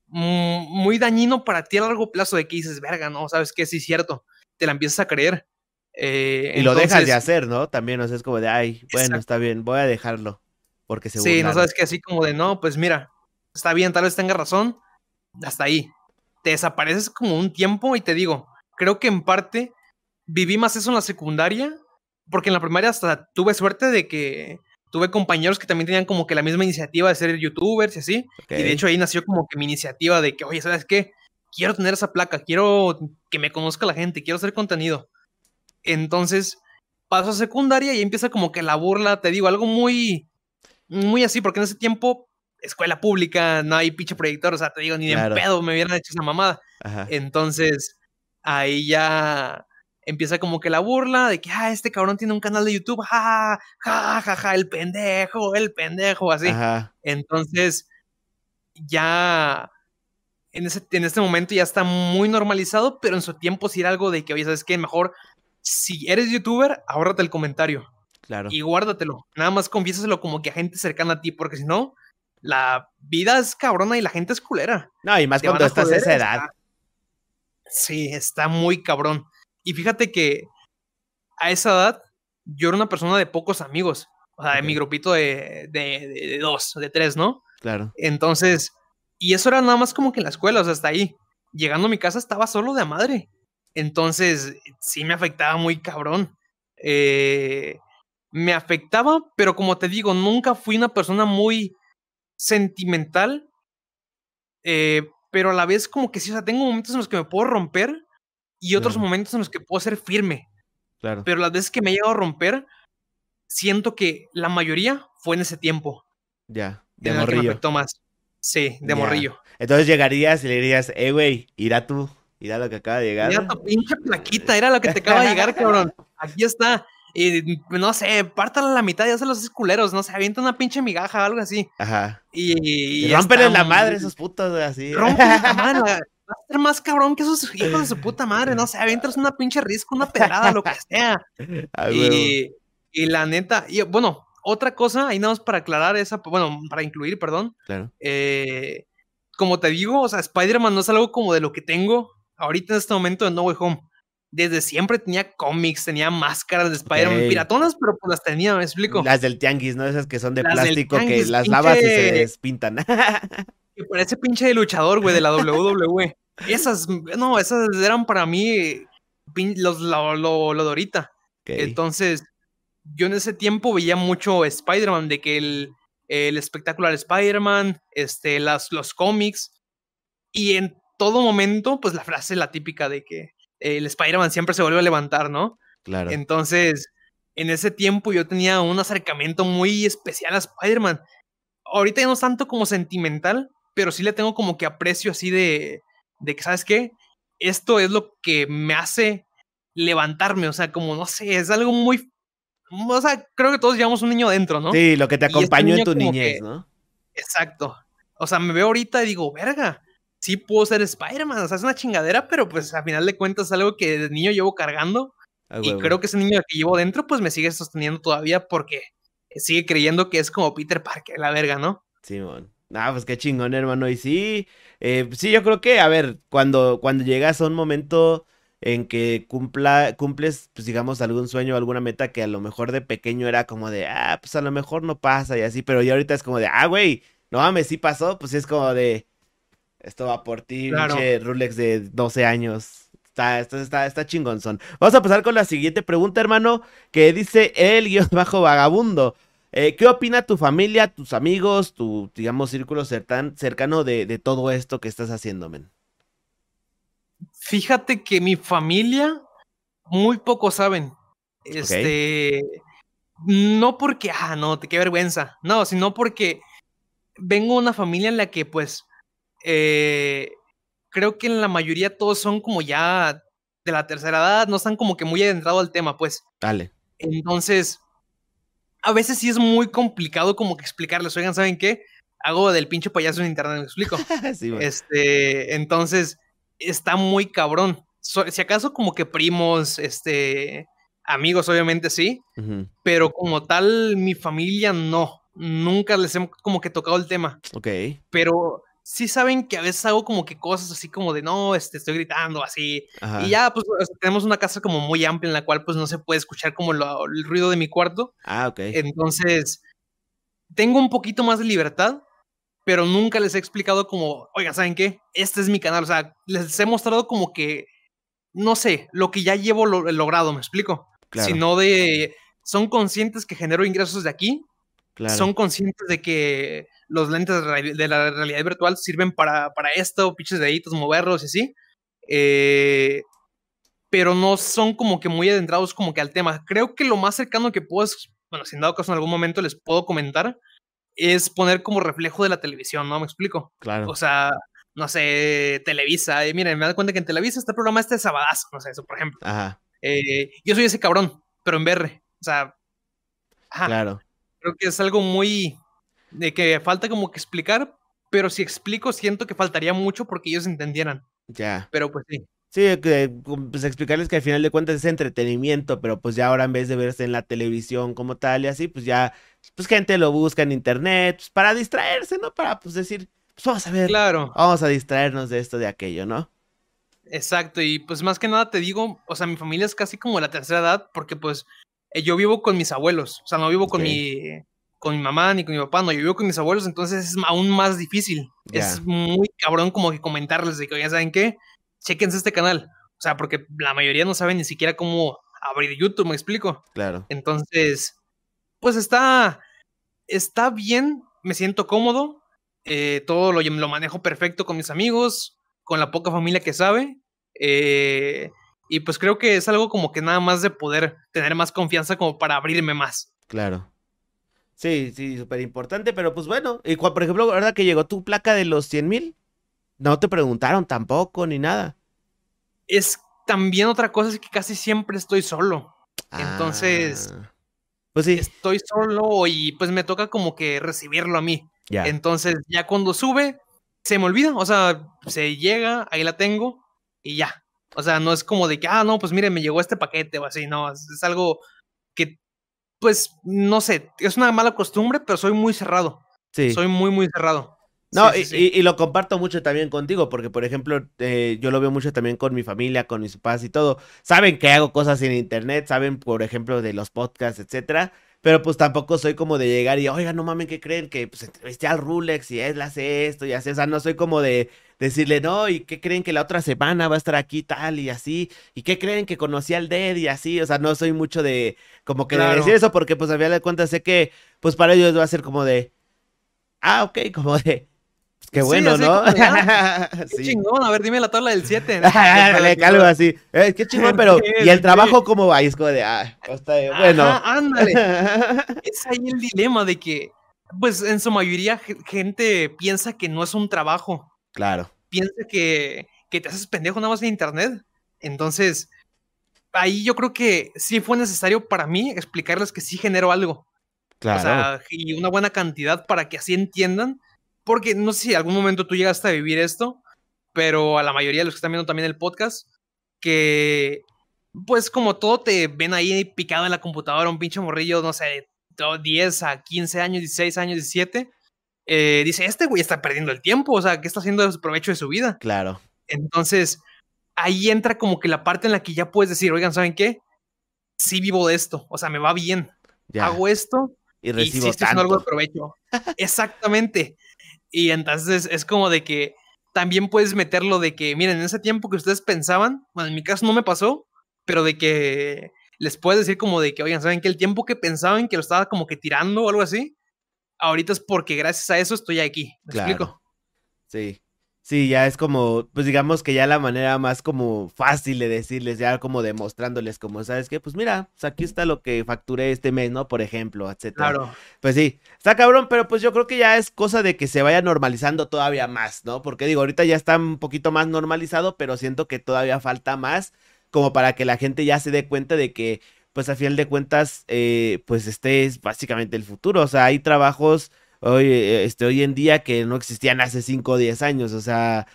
mm, muy dañino para ti a largo plazo de que dices, verga, no, sabes que sí es cierto, te la empiezas a creer. Eh, Y lo dejas de hacer, ¿no? También, o sea, es como de, ay, bueno, Exacto. está bien, voy a dejarlo. Porque se Sí, no sabes que así como de, no, pues mira, está bien, tal vez tenga razón, hasta ahí. Te desapareces como un tiempo y te digo, creo que en parte viví más eso en la secundaria, porque en la primaria hasta tuve suerte de que tuve compañeros que también tenían como que la misma iniciativa de ser youtubers y así, Ok. y de hecho ahí nació como que mi iniciativa de que, oye, ¿sabes qué? Quiero tener esa placa, quiero que me conozca la gente, quiero hacer contenido. Entonces, paso a secundaria y empieza como que la burla, te digo, algo muy, muy así, porque en ese tiempo, escuela pública, no hay pinche proyector, o sea, te digo, ni Claro. de pedo me hubieran hecho esa mamada. Ajá. Entonces, ahí ya empieza como que la burla de que, ah, este cabrón tiene un canal de YouTube, ja, ja, ja, ja, el pendejo, el pendejo, así. Ajá. Entonces, ya en, ese, en este momento ya está muy normalizado, pero en su tiempo sí era algo de que, oye, ¿sabes qué? Mejor, si eres youtuber, ahórrate el comentario Claro. y guárdatelo. Nada más confiésaselo como que a gente cercana a ti, porque si no, la vida es cabrona y la gente es culera. No, y más Te cuando estás a esa edad. está- Sí, está muy cabrón. Y fíjate que a esa edad yo era una persona de pocos amigos. O sea, de mi grupito de, de, de- de dos, de tres, ¿no? Claro. Entonces, y eso era nada más como que en la escuela, o sea, hasta ahí. Llegando a mi casa estaba solo de a madre. Entonces, sí me afectaba muy cabrón. Eh, me afectaba, pero como te digo, nunca fui una persona muy sentimental. eh, pero a la vez como que sí, o sea, tengo momentos en los que me puedo romper y otros Claro. momentos en los que puedo ser firme. Claro. Pero las veces que me he llegado a romper, siento que la mayoría fue en ese tiempo. Ya. De en el que me morrillo. afectó más. Sí, de Ya. morrillo. Entonces llegarías y le dirías, eh, güey, irá tú. Irá lo que acaba de llegar. Mira tu pinche plaquita, era lo que te acaba de llegar, cabrón. Aquí está. Y no sé, pártala a la mitad y hazle los culeros, no sé, avienta una pinche migaja o algo así. Ajá. Y, Y, la madre esos putos, así. Rómpele la madre. Va a ser más cabrón que esos hijos de su puta madre, no sé, avientas una pinche risco, una pedrada, lo que sea. Y la neta, y bueno, otra cosa, ahí nada más para aclarar esa, bueno, para incluir, perdón. Claro. eh, como te digo, o sea, Spider-Man no es algo como de lo que tengo ahorita en este momento de No Way Home. Desde siempre tenía cómics, tenía máscaras de Spider-Man piratonas, pero pues las tenía, me explico. Las del tianguis, ¿no? Esas que son de Las plástico que las lavas y se despintan. Que parece pinche de luchador, güey, de la WWE. Esas, no, esas eran para mí los, lo, lo, lo de ahorita. Entonces, yo en ese tiempo veía mucho Spider-Man, de que el, el espectacular Spider-Man, este, las, los cómics, y en todo momento, pues la frase, la típica de que el Spider-Man siempre se vuelve a levantar, ¿no? claro. Entonces, en ese tiempo yo tenía un acercamiento muy especial a Spider-Man. Ahorita ya no es tanto como sentimental, pero sí le tengo como que aprecio así de, de que, ¿sabes qué? Esto es lo que me hace levantarme, o sea, como no sé, es algo muy... O sea, creo que todos llevamos un niño dentro, ¿no? Sí, lo que te este acompañó en tu niñez, que- ¿no? Exacto. O sea, me veo ahorita y digo, verga, sí puedo ser Spider-Man, o sea, es una chingadera, pero pues a final de cuentas es algo que de niño llevo cargando y creo que ese niño que llevo dentro, pues me sigue sosteniendo todavía porque sigue creyendo que es como Peter Parker, la verga, ¿no? Simón. Ah, pues qué chingón, hermano. Y sí, eh, sí, yo creo que, a ver, cuando, cuando llegas a un momento en que cumpla, cumples, pues digamos, algún sueño, alguna meta que a lo mejor de pequeño era como de, ah, pues a lo mejor no pasa y así, pero ya ahorita es como de, ah, güey, no mames, sí pasó, pues sí es como de, esto va por ti, Claro. pinche Rulex de 12 años. Está, está, está, está chingonzón. Vamos a pasar con la siguiente pregunta, hermano, que dice el guion bajo vagabundo. Eh, ¿qué opina tu familia, tus amigos, tu, digamos, círculo cercano de, de todo esto que estás haciendo, men? Fíjate que mi familia, muy pocos saben. Este. No porque, ah, no, qué vergüenza. No, sino porque vengo de una familia en la que, pues, eh, creo que en la mayoría todos son como ya de la tercera edad, no están como que muy adentrados al tema, pues. Dale. Entonces, a veces sí es muy complicado como que explicarles, oigan, ¿saben qué? Hago del pinche payaso en internet, ¿me explico? sí, bueno. Este, entonces, está muy cabrón. si acaso como que primos, este, amigos, obviamente sí, pero como tal, mi familia no. Nunca les he como que tocado el tema. Ok. Pero sí saben que a veces hago como que cosas así como de no, este, estoy gritando así. Y ya, pues tenemos una casa como muy amplia en la cual pues no se puede escuchar como el ruido de mi cuarto. Ah, ok. Entonces, tengo un poquito más de libertad, pero nunca les he explicado como, oigan, ¿saben qué? Este es mi canal. O sea, les he mostrado como que, no sé, lo que ya llevo logrado, ¿me explico? Claro. Sino de, son conscientes que genero ingresos de aquí. Claro. Son conscientes de que los lentes de la realidad virtual sirven para, para esto, pinches deditos, moverlos y así. Eh, pero no son como que muy adentrados como que al tema. Creo que lo más cercano que puedo, bueno, si en dado caso en algún momento les puedo comentar, es poner como reflejo de la televisión, ¿no? ¿Me explico? Claro. O sea, no sé, Televisa, eh, miren, me da cuenta que en Televisa este programa este sabadazo, no sé, eso, por ejemplo. Ajá. Eh, yo soy ese cabrón, pero en VR, o sea, ajá. Claro. Creo que es algo muy, de que falta como que explicar, pero si explico siento que faltaría mucho porque ellos entendieran. Ya. Pero pues sí. Sí, pues explicarles que al final de cuentas es entretenimiento, pero pues ya ahora en vez de verse en la televisión como tal y así, pues ya, pues gente lo busca en internet, pues para distraerse, ¿no? Para pues decir, pues vamos a ver, claro. vamos a distraernos de esto, de aquello, ¿no? Exacto, y pues más que nada te digo, o sea, mi familia es casi como la tercera edad, porque pues eh, yo vivo con mis abuelos, o sea, no vivo con mi con mi mamá ni con mi papá, no, yo vivo con mis abuelos, entonces es aún más difícil. Es muy cabrón como que comentarles de que, ya saben qué, chequense este canal. O sea, porque la mayoría no saben ni siquiera cómo abrir YouTube, me explico. Claro. Entonces, pues está, está bien, me siento cómodo, eh, todo lo, lo, manejo perfecto con mis amigos, con la poca familia que sabe. Eh, y pues creo que es algo como que nada más de poder tener más confianza como para abrirme más. Claro. Sí, sí, súper importante, pero pues bueno, y por ejemplo, ¿verdad que llegó tu placa de los 100 mil? No te preguntaron tampoco ni nada. Es también otra cosa es que casi siempre estoy solo. Entonces, Ah, Pues sí, estoy solo y pues me toca como que recibirlo a mí. ya. Entonces, ya cuando sube, se me olvida. O sea, se llega, ahí la tengo y ya. O sea, no es como de que, ah, no, pues mire, me llegó este paquete o así. No, es, es algo que, pues, no sé, es una mala costumbre, pero soy muy cerrado. Sí. Soy muy, muy cerrado. No, Sí, y, sí, sí. y- y lo comparto mucho también contigo, porque por ejemplo, eh, yo lo veo mucho también con mi familia, con mis papás y todo. Saben que hago cosas en internet, saben, por ejemplo, de los podcasts, etcétera. Pero pues tampoco soy como de llegar y, oiga, no mamen, ¿qué creen? Que pues entrevisté al Rulex y él hace esto y hace, o sea, no soy como de decirle, no, ¿y qué creen que la otra semana va a estar aquí tal y así? ¿Y qué creen que conocí al Dead y así? O sea, no soy mucho de como que de decir eso porque pues a final de cuentas sé que pues para ellos va a ser como de, ah, ok, como de, pues, qué bueno, así ¿no? como ah, Qué Sí. chingón, a ver, dime la tabla del 7. Ándale, algo así. Eh, qué chingón, pero ¿y el trabajo cómo va? Y es como de, ah, está bien, bueno. ándale. es ahí el dilema de que, pues en su mayoría, ge- gente piensa que no es un trabajo. Claro, Piensa que, que te haces pendejo nada más en internet. Entonces, ahí yo creo que sí fue necesario para mí explicarles que sí genero algo. claro. O sea, y una buena cantidad para que así entiendan. Porque no sé si en algún momento tú llegaste a vivir esto, pero a la mayoría de los que están viendo también el podcast, que pues como todo te ven ahí picado en la computadora, un pinche morrillo, no sé, to- 10 a 15 años, 16 años, 17, eh, dice, este güey está perdiendo el tiempo, o sea, ¿qué está haciendo de su provecho de su vida? claro, Entonces, ahí entra como que la parte en la que ya puedes decir, oigan, ¿saben qué? Sí vivo de esto, o sea, me va bien, ya. hago esto y y sí recibo estoy haciendo algo de provecho. Exactamente. Y entonces es como de que también puedes meterlo de que, miren, en ese tiempo que ustedes pensaban, bueno, en mi caso no me pasó, pero de que les puedes decir como de que, oigan, ¿saben que El tiempo que pensaban que lo estaba como que tirando o algo así, ahorita es porque gracias a eso estoy aquí. ¿Me explico? Sí. Sí, ya es como, pues digamos que ya la manera más como fácil de decirles, ya como demostrándoles como, ¿sabes qué? Pues mira, pues aquí está lo que facturé este mes, ¿no? Por ejemplo, etcétera. Claro. Pues sí, está cabrón, pero pues yo creo que ya es cosa de que se vaya normalizando todavía más, ¿no? Porque digo, ahorita ya está un poquito más normalizado, pero siento que todavía falta más como para que la gente ya se dé cuenta de que, pues a final de cuentas, eh, pues este es básicamente el futuro. O sea, hay trabajos hoy, eh, este, hoy en día que no existían hace 5 o 10 años, o sea,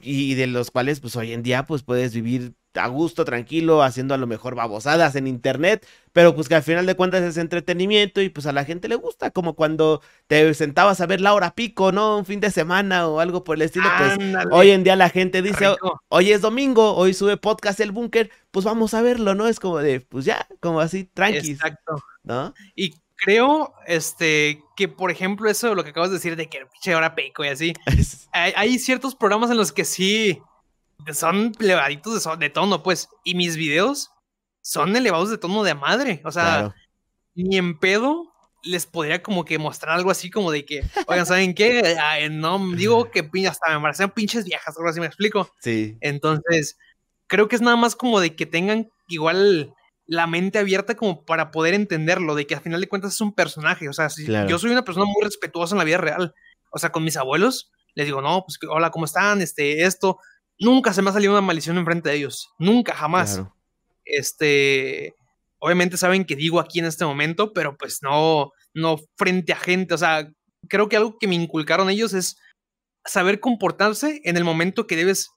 y de los cuales pues hoy en día pues puedes vivir a gusto, tranquilo, haciendo a lo mejor babosadas en internet, pero pues que al final de cuentas es entretenimiento y pues a la gente le gusta, como cuando te sentabas a ver la hora pico, ¿no? Un fin de semana o algo por el estilo, pues hoy en día la gente dice, hoy es domingo, hoy sube podcast El Búnker, pues vamos a verlo, ¿no? Es como de, pues ya, como así, tranqui. Exacto. ¿No? Y creo, este, que por ejemplo, eso de lo que acabas de decir de que pinche hora peco y así. hay, ciertos programas en los que sí son elevaditos de, de, tono, pues. Y mis videos son elevados de tono de madre. O sea, ni en pedo les podría como que mostrar algo así como de que, oigan, ¿saben qué? no digo que hasta me parecen pinches viejas, algo así me explico. Sí. Entonces, creo que es nada más como de que tengan igual la mente abierta como para poder entenderlo, de que al final de cuentas es un personaje. O sea, yo soy una persona muy respetuosa en la vida real. O sea, con mis abuelos les digo, no, pues hola, ¿cómo están? Este, esto. Nunca se me ha salido una maldición enfrente de ellos. Nunca, jamás. Este, obviamente saben que digo aquí en este momento, pero pues no, no frente a gente. O sea, creo que algo que me inculcaron ellos es saber comportarse en el momento que debes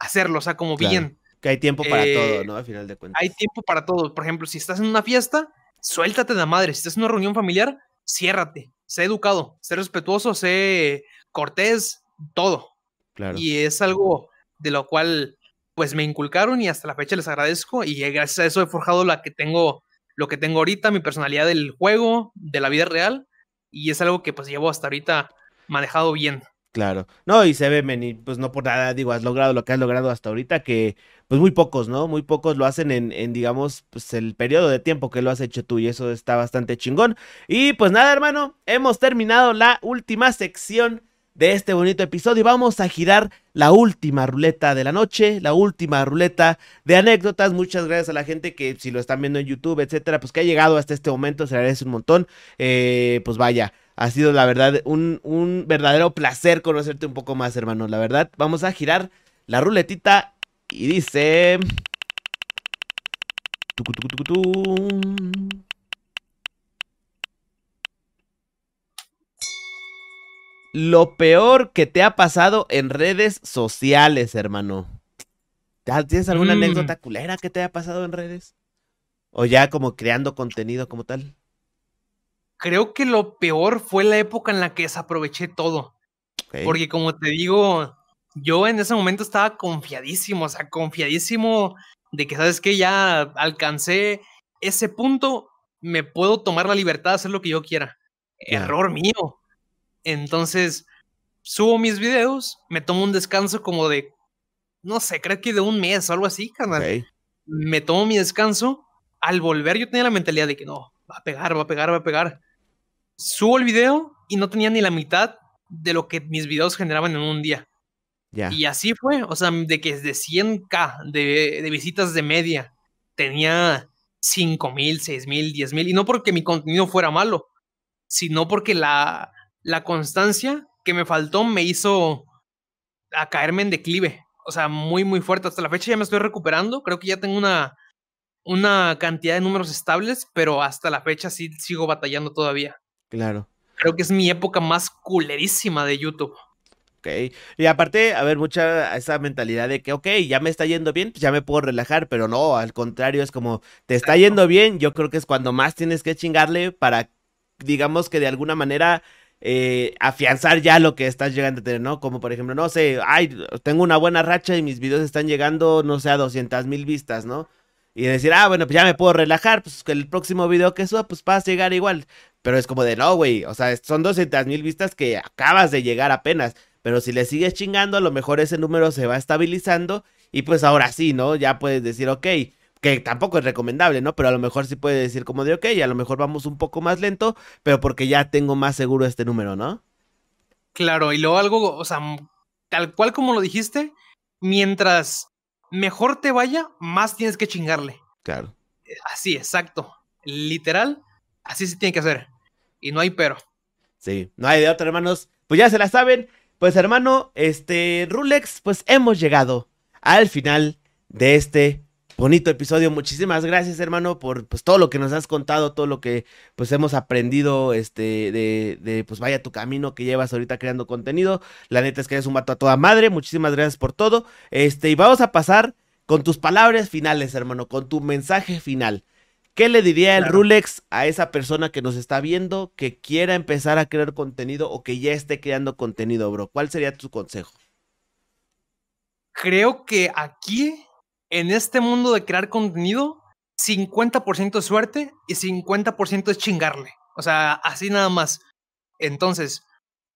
hacerlo, o sea, como bien. Que hay tiempo para todo, eh, ¿no? Al final de cuentas. Hay tiempo para todo. Por ejemplo, si estás en una fiesta, suéltate de la madre. Si estás en una reunión familiar, ciérrate. Sé educado, sé respetuoso, sé cortés, todo. Claro. Y es algo de lo cual, pues me inculcaron y hasta la fecha les agradezco. Y gracias a eso he forjado la que tengo, lo que tengo ahorita, mi personalidad del juego, de la vida real. Y es algo que pues llevo hasta ahorita manejado bien. Claro. No, y se ve, Meni, pues no por nada, digo, has logrado lo que has logrado hasta ahorita, que pues muy pocos, ¿no? Muy pocos lo hacen en, en, digamos, pues el periodo de tiempo que lo has hecho tú y eso está bastante chingón. Y pues nada, hermano, hemos terminado la última sección de este bonito episodio vamos a girar la última ruleta de la noche, la última ruleta de anécdotas. Muchas gracias a la gente que si lo están viendo en YouTube, etcétera, pues que ha llegado hasta este momento, se agradece un montón. Eh, pues vaya, ha sido la verdad un, un verdadero placer conocerte un poco más, hermano. La verdad, vamos a girar la ruletita y dice... Lo peor que te ha pasado en redes sociales, hermano. ¿Tienes alguna mm. anécdota culera que te haya pasado en redes? ¿O ya como creando contenido como tal? creo que lo peor fue la época en la que desaproveché todo. Porque como te digo, yo en ese momento estaba confiadísimo, o sea, confiadísimo de que, ¿sabes qué? Ya alcancé ese punto, me puedo tomar la libertad de hacer lo que yo quiera. Error mío. Entonces, subo mis videos, me tomo un descanso como de, no sé, creo que de un mes o algo así, carnal. Me tomo mi descanso. Al volver yo tenía la mentalidad de que no, va a pegar, va a pegar, va a pegar subo el video y no tenía ni la mitad de lo que mis videos generaban en un día. Y así fue, o sea, de que de 100k de, de visitas de media tenía 5 mil, 6 mil, 10 mil, y no porque mi contenido fuera malo, sino porque la, la constancia que me faltó me hizo a caerme en declive, o sea, muy, muy fuerte. Hasta la fecha ya me estoy recuperando, creo que ya tengo una, una cantidad de números estables, pero hasta la fecha sí sigo batallando todavía. Claro. Creo que es mi época más culerísima de YouTube. Ok. Y aparte, a ver, mucha esa mentalidad de que, ok, ya me está yendo bien, pues ya me puedo relajar, pero no, al contrario, es como, te está yendo bien, yo creo que es cuando más tienes que chingarle para, digamos que de alguna manera, eh, afianzar ya lo que estás llegando a tener, ¿no? Como por ejemplo, no sé, ay, tengo una buena racha y mis videos están llegando, no sé, a 200 mil vistas, ¿no? Y decir, ah, bueno, pues ya me puedo relajar, pues que el próximo video que suba, pues vas a llegar igual. Pero es como de, no, güey, o sea, son 200 mil vistas que acabas de llegar apenas. Pero si le sigues chingando, a lo mejor ese número se va estabilizando y pues ahora sí, ¿no? Ya puedes decir, ok, que tampoco es recomendable, ¿no? Pero a lo mejor sí puedes decir como de, ok, a lo mejor vamos un poco más lento, pero porque ya tengo más seguro este número, ¿no? Claro, y luego algo, o sea, tal cual como lo dijiste, mientras mejor te vaya, más tienes que chingarle. Claro. Así, exacto. Literal, así se tiene que hacer. Y no hay pero. Sí, no hay de otra, hermanos. Pues ya se la saben. Pues hermano, este, Rulex, pues hemos llegado al final de este bonito episodio. Muchísimas gracias, hermano, por pues todo lo que nos has contado, todo lo que pues hemos aprendido, este, de, de pues vaya tu camino que llevas ahorita creando contenido. La neta es que eres un vato a toda madre. Muchísimas gracias por todo. Este, y vamos a pasar con tus palabras finales, hermano, con tu mensaje final. ¿Qué le diría el Rulex a esa persona que nos está viendo, que quiera empezar a crear contenido o que ya esté creando contenido, bro? ¿Cuál sería tu consejo? Creo que aquí, en este mundo de crear contenido, 50% es suerte y 50% es chingarle. O sea, así nada más. Entonces,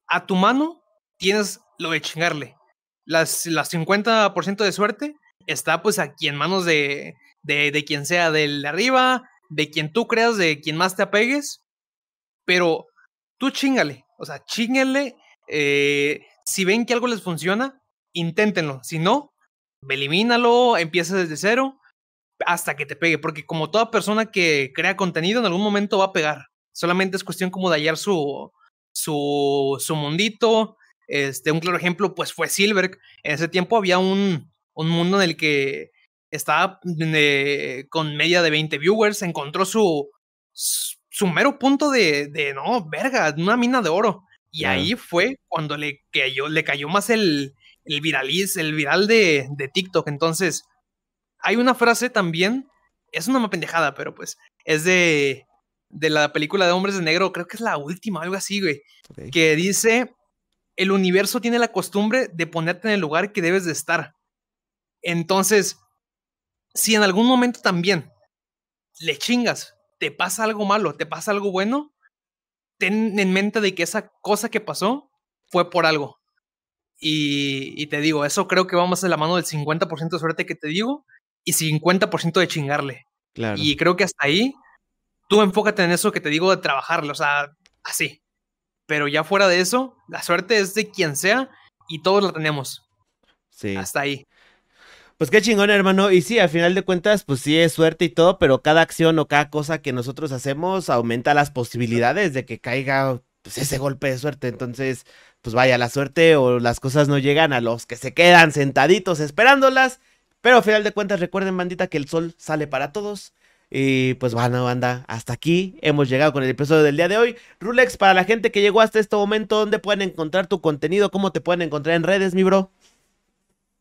a tu mano tienes lo de chingarle. Las, las 50% de suerte está pues aquí en manos de, de, de quien sea, del de arriba, de quien tú creas, de quien más te apegues, pero tú chingale, o sea, chingale, eh, si ven que algo les funciona, inténtenlo, si no, elimínalo, empieza desde cero hasta que te pegue, porque como toda persona que crea contenido en algún momento va a pegar, solamente es cuestión como de hallar su, su, su mundito, este, un claro ejemplo pues fue Silver, en ese tiempo había un, un mundo en el que estaba eh, con media de 20 viewers, encontró su, su mero punto de, de, no, verga, una mina de oro. Y ahí fue cuando le cayó, le cayó más el, el viraliz, el viral de, de TikTok. Entonces, hay una frase también, es una pendejada, pero pues es de, de la película de Hombres de Negro, creo que es la última, algo así, güey, okay. que dice, el universo tiene la costumbre de ponerte en el lugar que debes de estar. Entonces, si en algún momento también le chingas, te pasa algo malo, te pasa algo bueno, ten en mente de que esa cosa que pasó fue por algo. Y, y te digo, eso creo que vamos a la mano del 50% de suerte que te digo y 50% de chingarle. Claro. Y creo que hasta ahí, tú enfócate en eso que te digo de trabajarlo, o sea, así. Pero ya fuera de eso, la suerte es de quien sea y todos la tenemos. Sí. Hasta ahí. Pues qué chingón, hermano. Y sí, al final de cuentas, pues sí es suerte y todo, pero cada acción o cada cosa que nosotros hacemos aumenta las posibilidades de que caiga pues, ese golpe de suerte. Entonces, pues vaya, la suerte o las cosas no llegan a los que se quedan sentaditos esperándolas. Pero al final de cuentas, recuerden, bandita, que el sol sale para todos. Y pues bueno, banda, hasta aquí hemos llegado con el episodio del día de hoy. Rulex, para la gente que llegó hasta este momento, ¿dónde pueden encontrar tu contenido? ¿Cómo te pueden encontrar en redes, mi bro?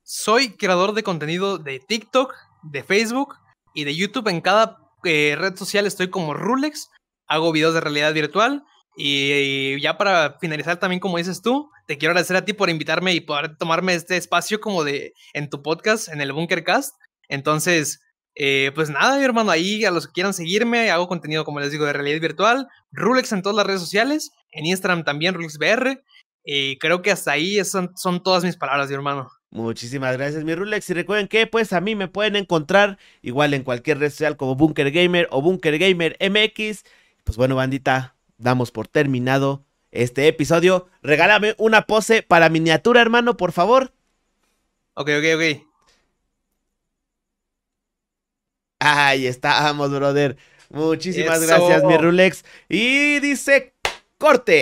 Soy creador de contenido de TikTok, de Facebook y de YouTube. En cada eh, red social estoy como Rulex. Hago videos de realidad virtual. Y, ya para finalizar también, como dices tú, te quiero agradecer a ti por invitarme y poder tomarme este espacio como de en tu podcast, en el Bunkercast. Entonces, eh, pues nada, mi hermano, ahí a los que quieran seguirme, hago contenido, como les digo, de realidad virtual. Rulex en todas las redes sociales. En Instagram también, RulexBR. Y creo que hasta ahí son, son todas mis palabras, mi hermano. Muchísimas gracias, mi Rulex. Y recuerden que, pues, a mí me pueden encontrar igual en cualquier red social como Bunker Gamer o Bunker Gamer MX. Pues bueno, bandita, damos por terminado este episodio. Regálame una pose para miniatura, hermano, por favor. Ok, ok, ok. Ahí estamos, brother. Muchísimas Eso. gracias, mi Rulex. Y dice, corte.